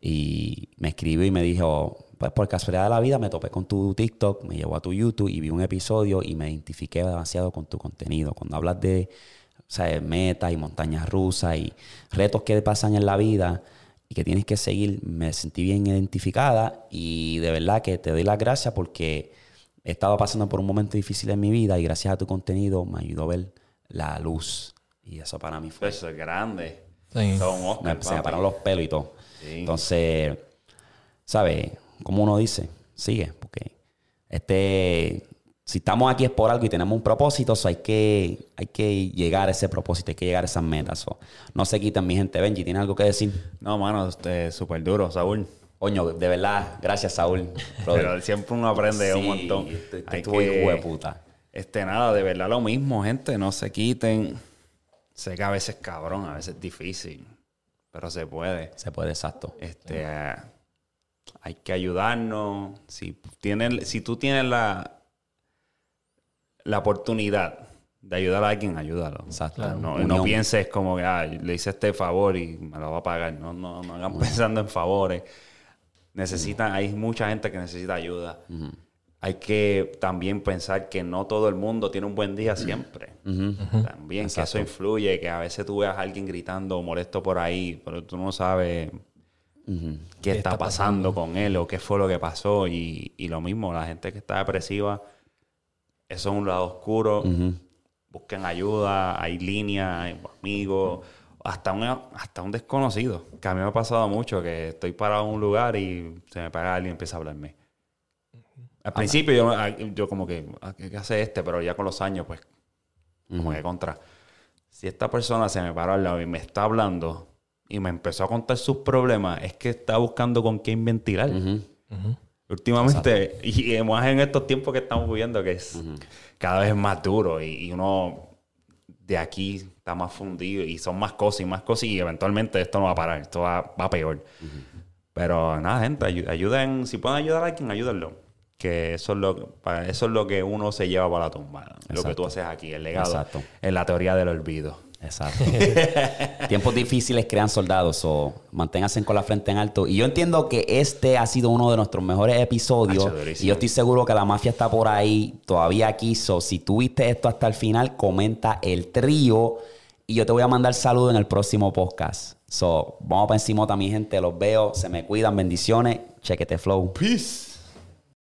y me escribió y me dijo, pues por casualidad de la vida me topé con tu TikTok, me llevó a tu YouTube y vi un episodio y me identifiqué demasiado con tu contenido. Cuando hablas de o sea, metas y montañas rusas y retos que pasan en la vida y que tienes que seguir, me sentí bien identificada y de verdad que te doy las gracias porque he estado pasando por un momento difícil en mi vida y gracias a tu contenido me ayudó a ver la luz. Y eso para mí fue... Eso es grande. Sí. Son Me, Oscar, se me pararon los pelos y todo. Sí. Entonces, ¿sabes? Como uno dice, sigue, porque este, si estamos aquí es por algo y tenemos un propósito, so hay, que, hay que llegar a ese propósito, hay que llegar a esas metas. so. No se quiten, mi gente. Benji, ¿tiene algo que decir? No, mano, este, súper duro, Saúl. Coño, de verdad, gracias, Saúl. Pero siempre uno aprende un montón. este- este Hay estuvo hijo de puta. Este, nada, de verdad lo mismo, gente. No se quiten. Sé que a veces es cabrón, a veces es difícil. Pero se puede. Se puede, exacto. Este, hay que ayudarnos. Si, tienes, si tú tienes la, la oportunidad de ayudar a alguien, ayúdalo. Exacto. No, pienses como que "Ah, le hice este favor y me lo va a pagar. No, no, no hagan pensando en favores. Necesitan, hay mucha gente que necesita ayuda. Hay que también pensar que no todo el mundo tiene un buen día siempre. También que eso influye, que a veces tú veas a alguien gritando o molesto por ahí, pero tú no sabes qué está, está pasando con él o qué fue lo que pasó. Y, y lo mismo, la gente que está depresiva, eso es un lado oscuro. Busquen ayuda, hay líneas, hay amigos, hasta un, hasta un desconocido. Que a mí me ha pasado mucho, que estoy parado en un lugar y se me pega alguien y empieza a hablarme. Al principio yo, ah, yo como que, ah, ¿qué hace este? Pero ya con los años, pues, como que contra. Si esta persona se me paró al lado y me está hablando y me empezó a contar sus problemas, es que está buscando con quién ventilar. Últimamente, y más en estos tiempos que estamos viviendo, que es cada vez más duro y, y uno de aquí está más fundido y son más cosas y más cosas y eventualmente esto no va a parar, esto va, va peor. Pero nada, gente, ayu- ayuden, si pueden ayudar a alguien, ayúdenlo. Que eso es lo, para eso es lo que uno se lleva para la tumba. Lo que tú haces aquí, el legado. Exacto. En la teoría del olvido. Exacto. Tiempos difíciles crean soldados, o manténganse con la frente en alto. Y yo entiendo que este ha sido uno de nuestros mejores episodios. Y yo estoy seguro que la mafia está por ahí, todavía aquí. So, si tú viste esto hasta el final, comenta el trío. Y yo te voy a mandar saludos en el próximo podcast. So, vamos para encima también, gente. Los veo. Se me cuidan. Bendiciones. Chequete flow. Peace.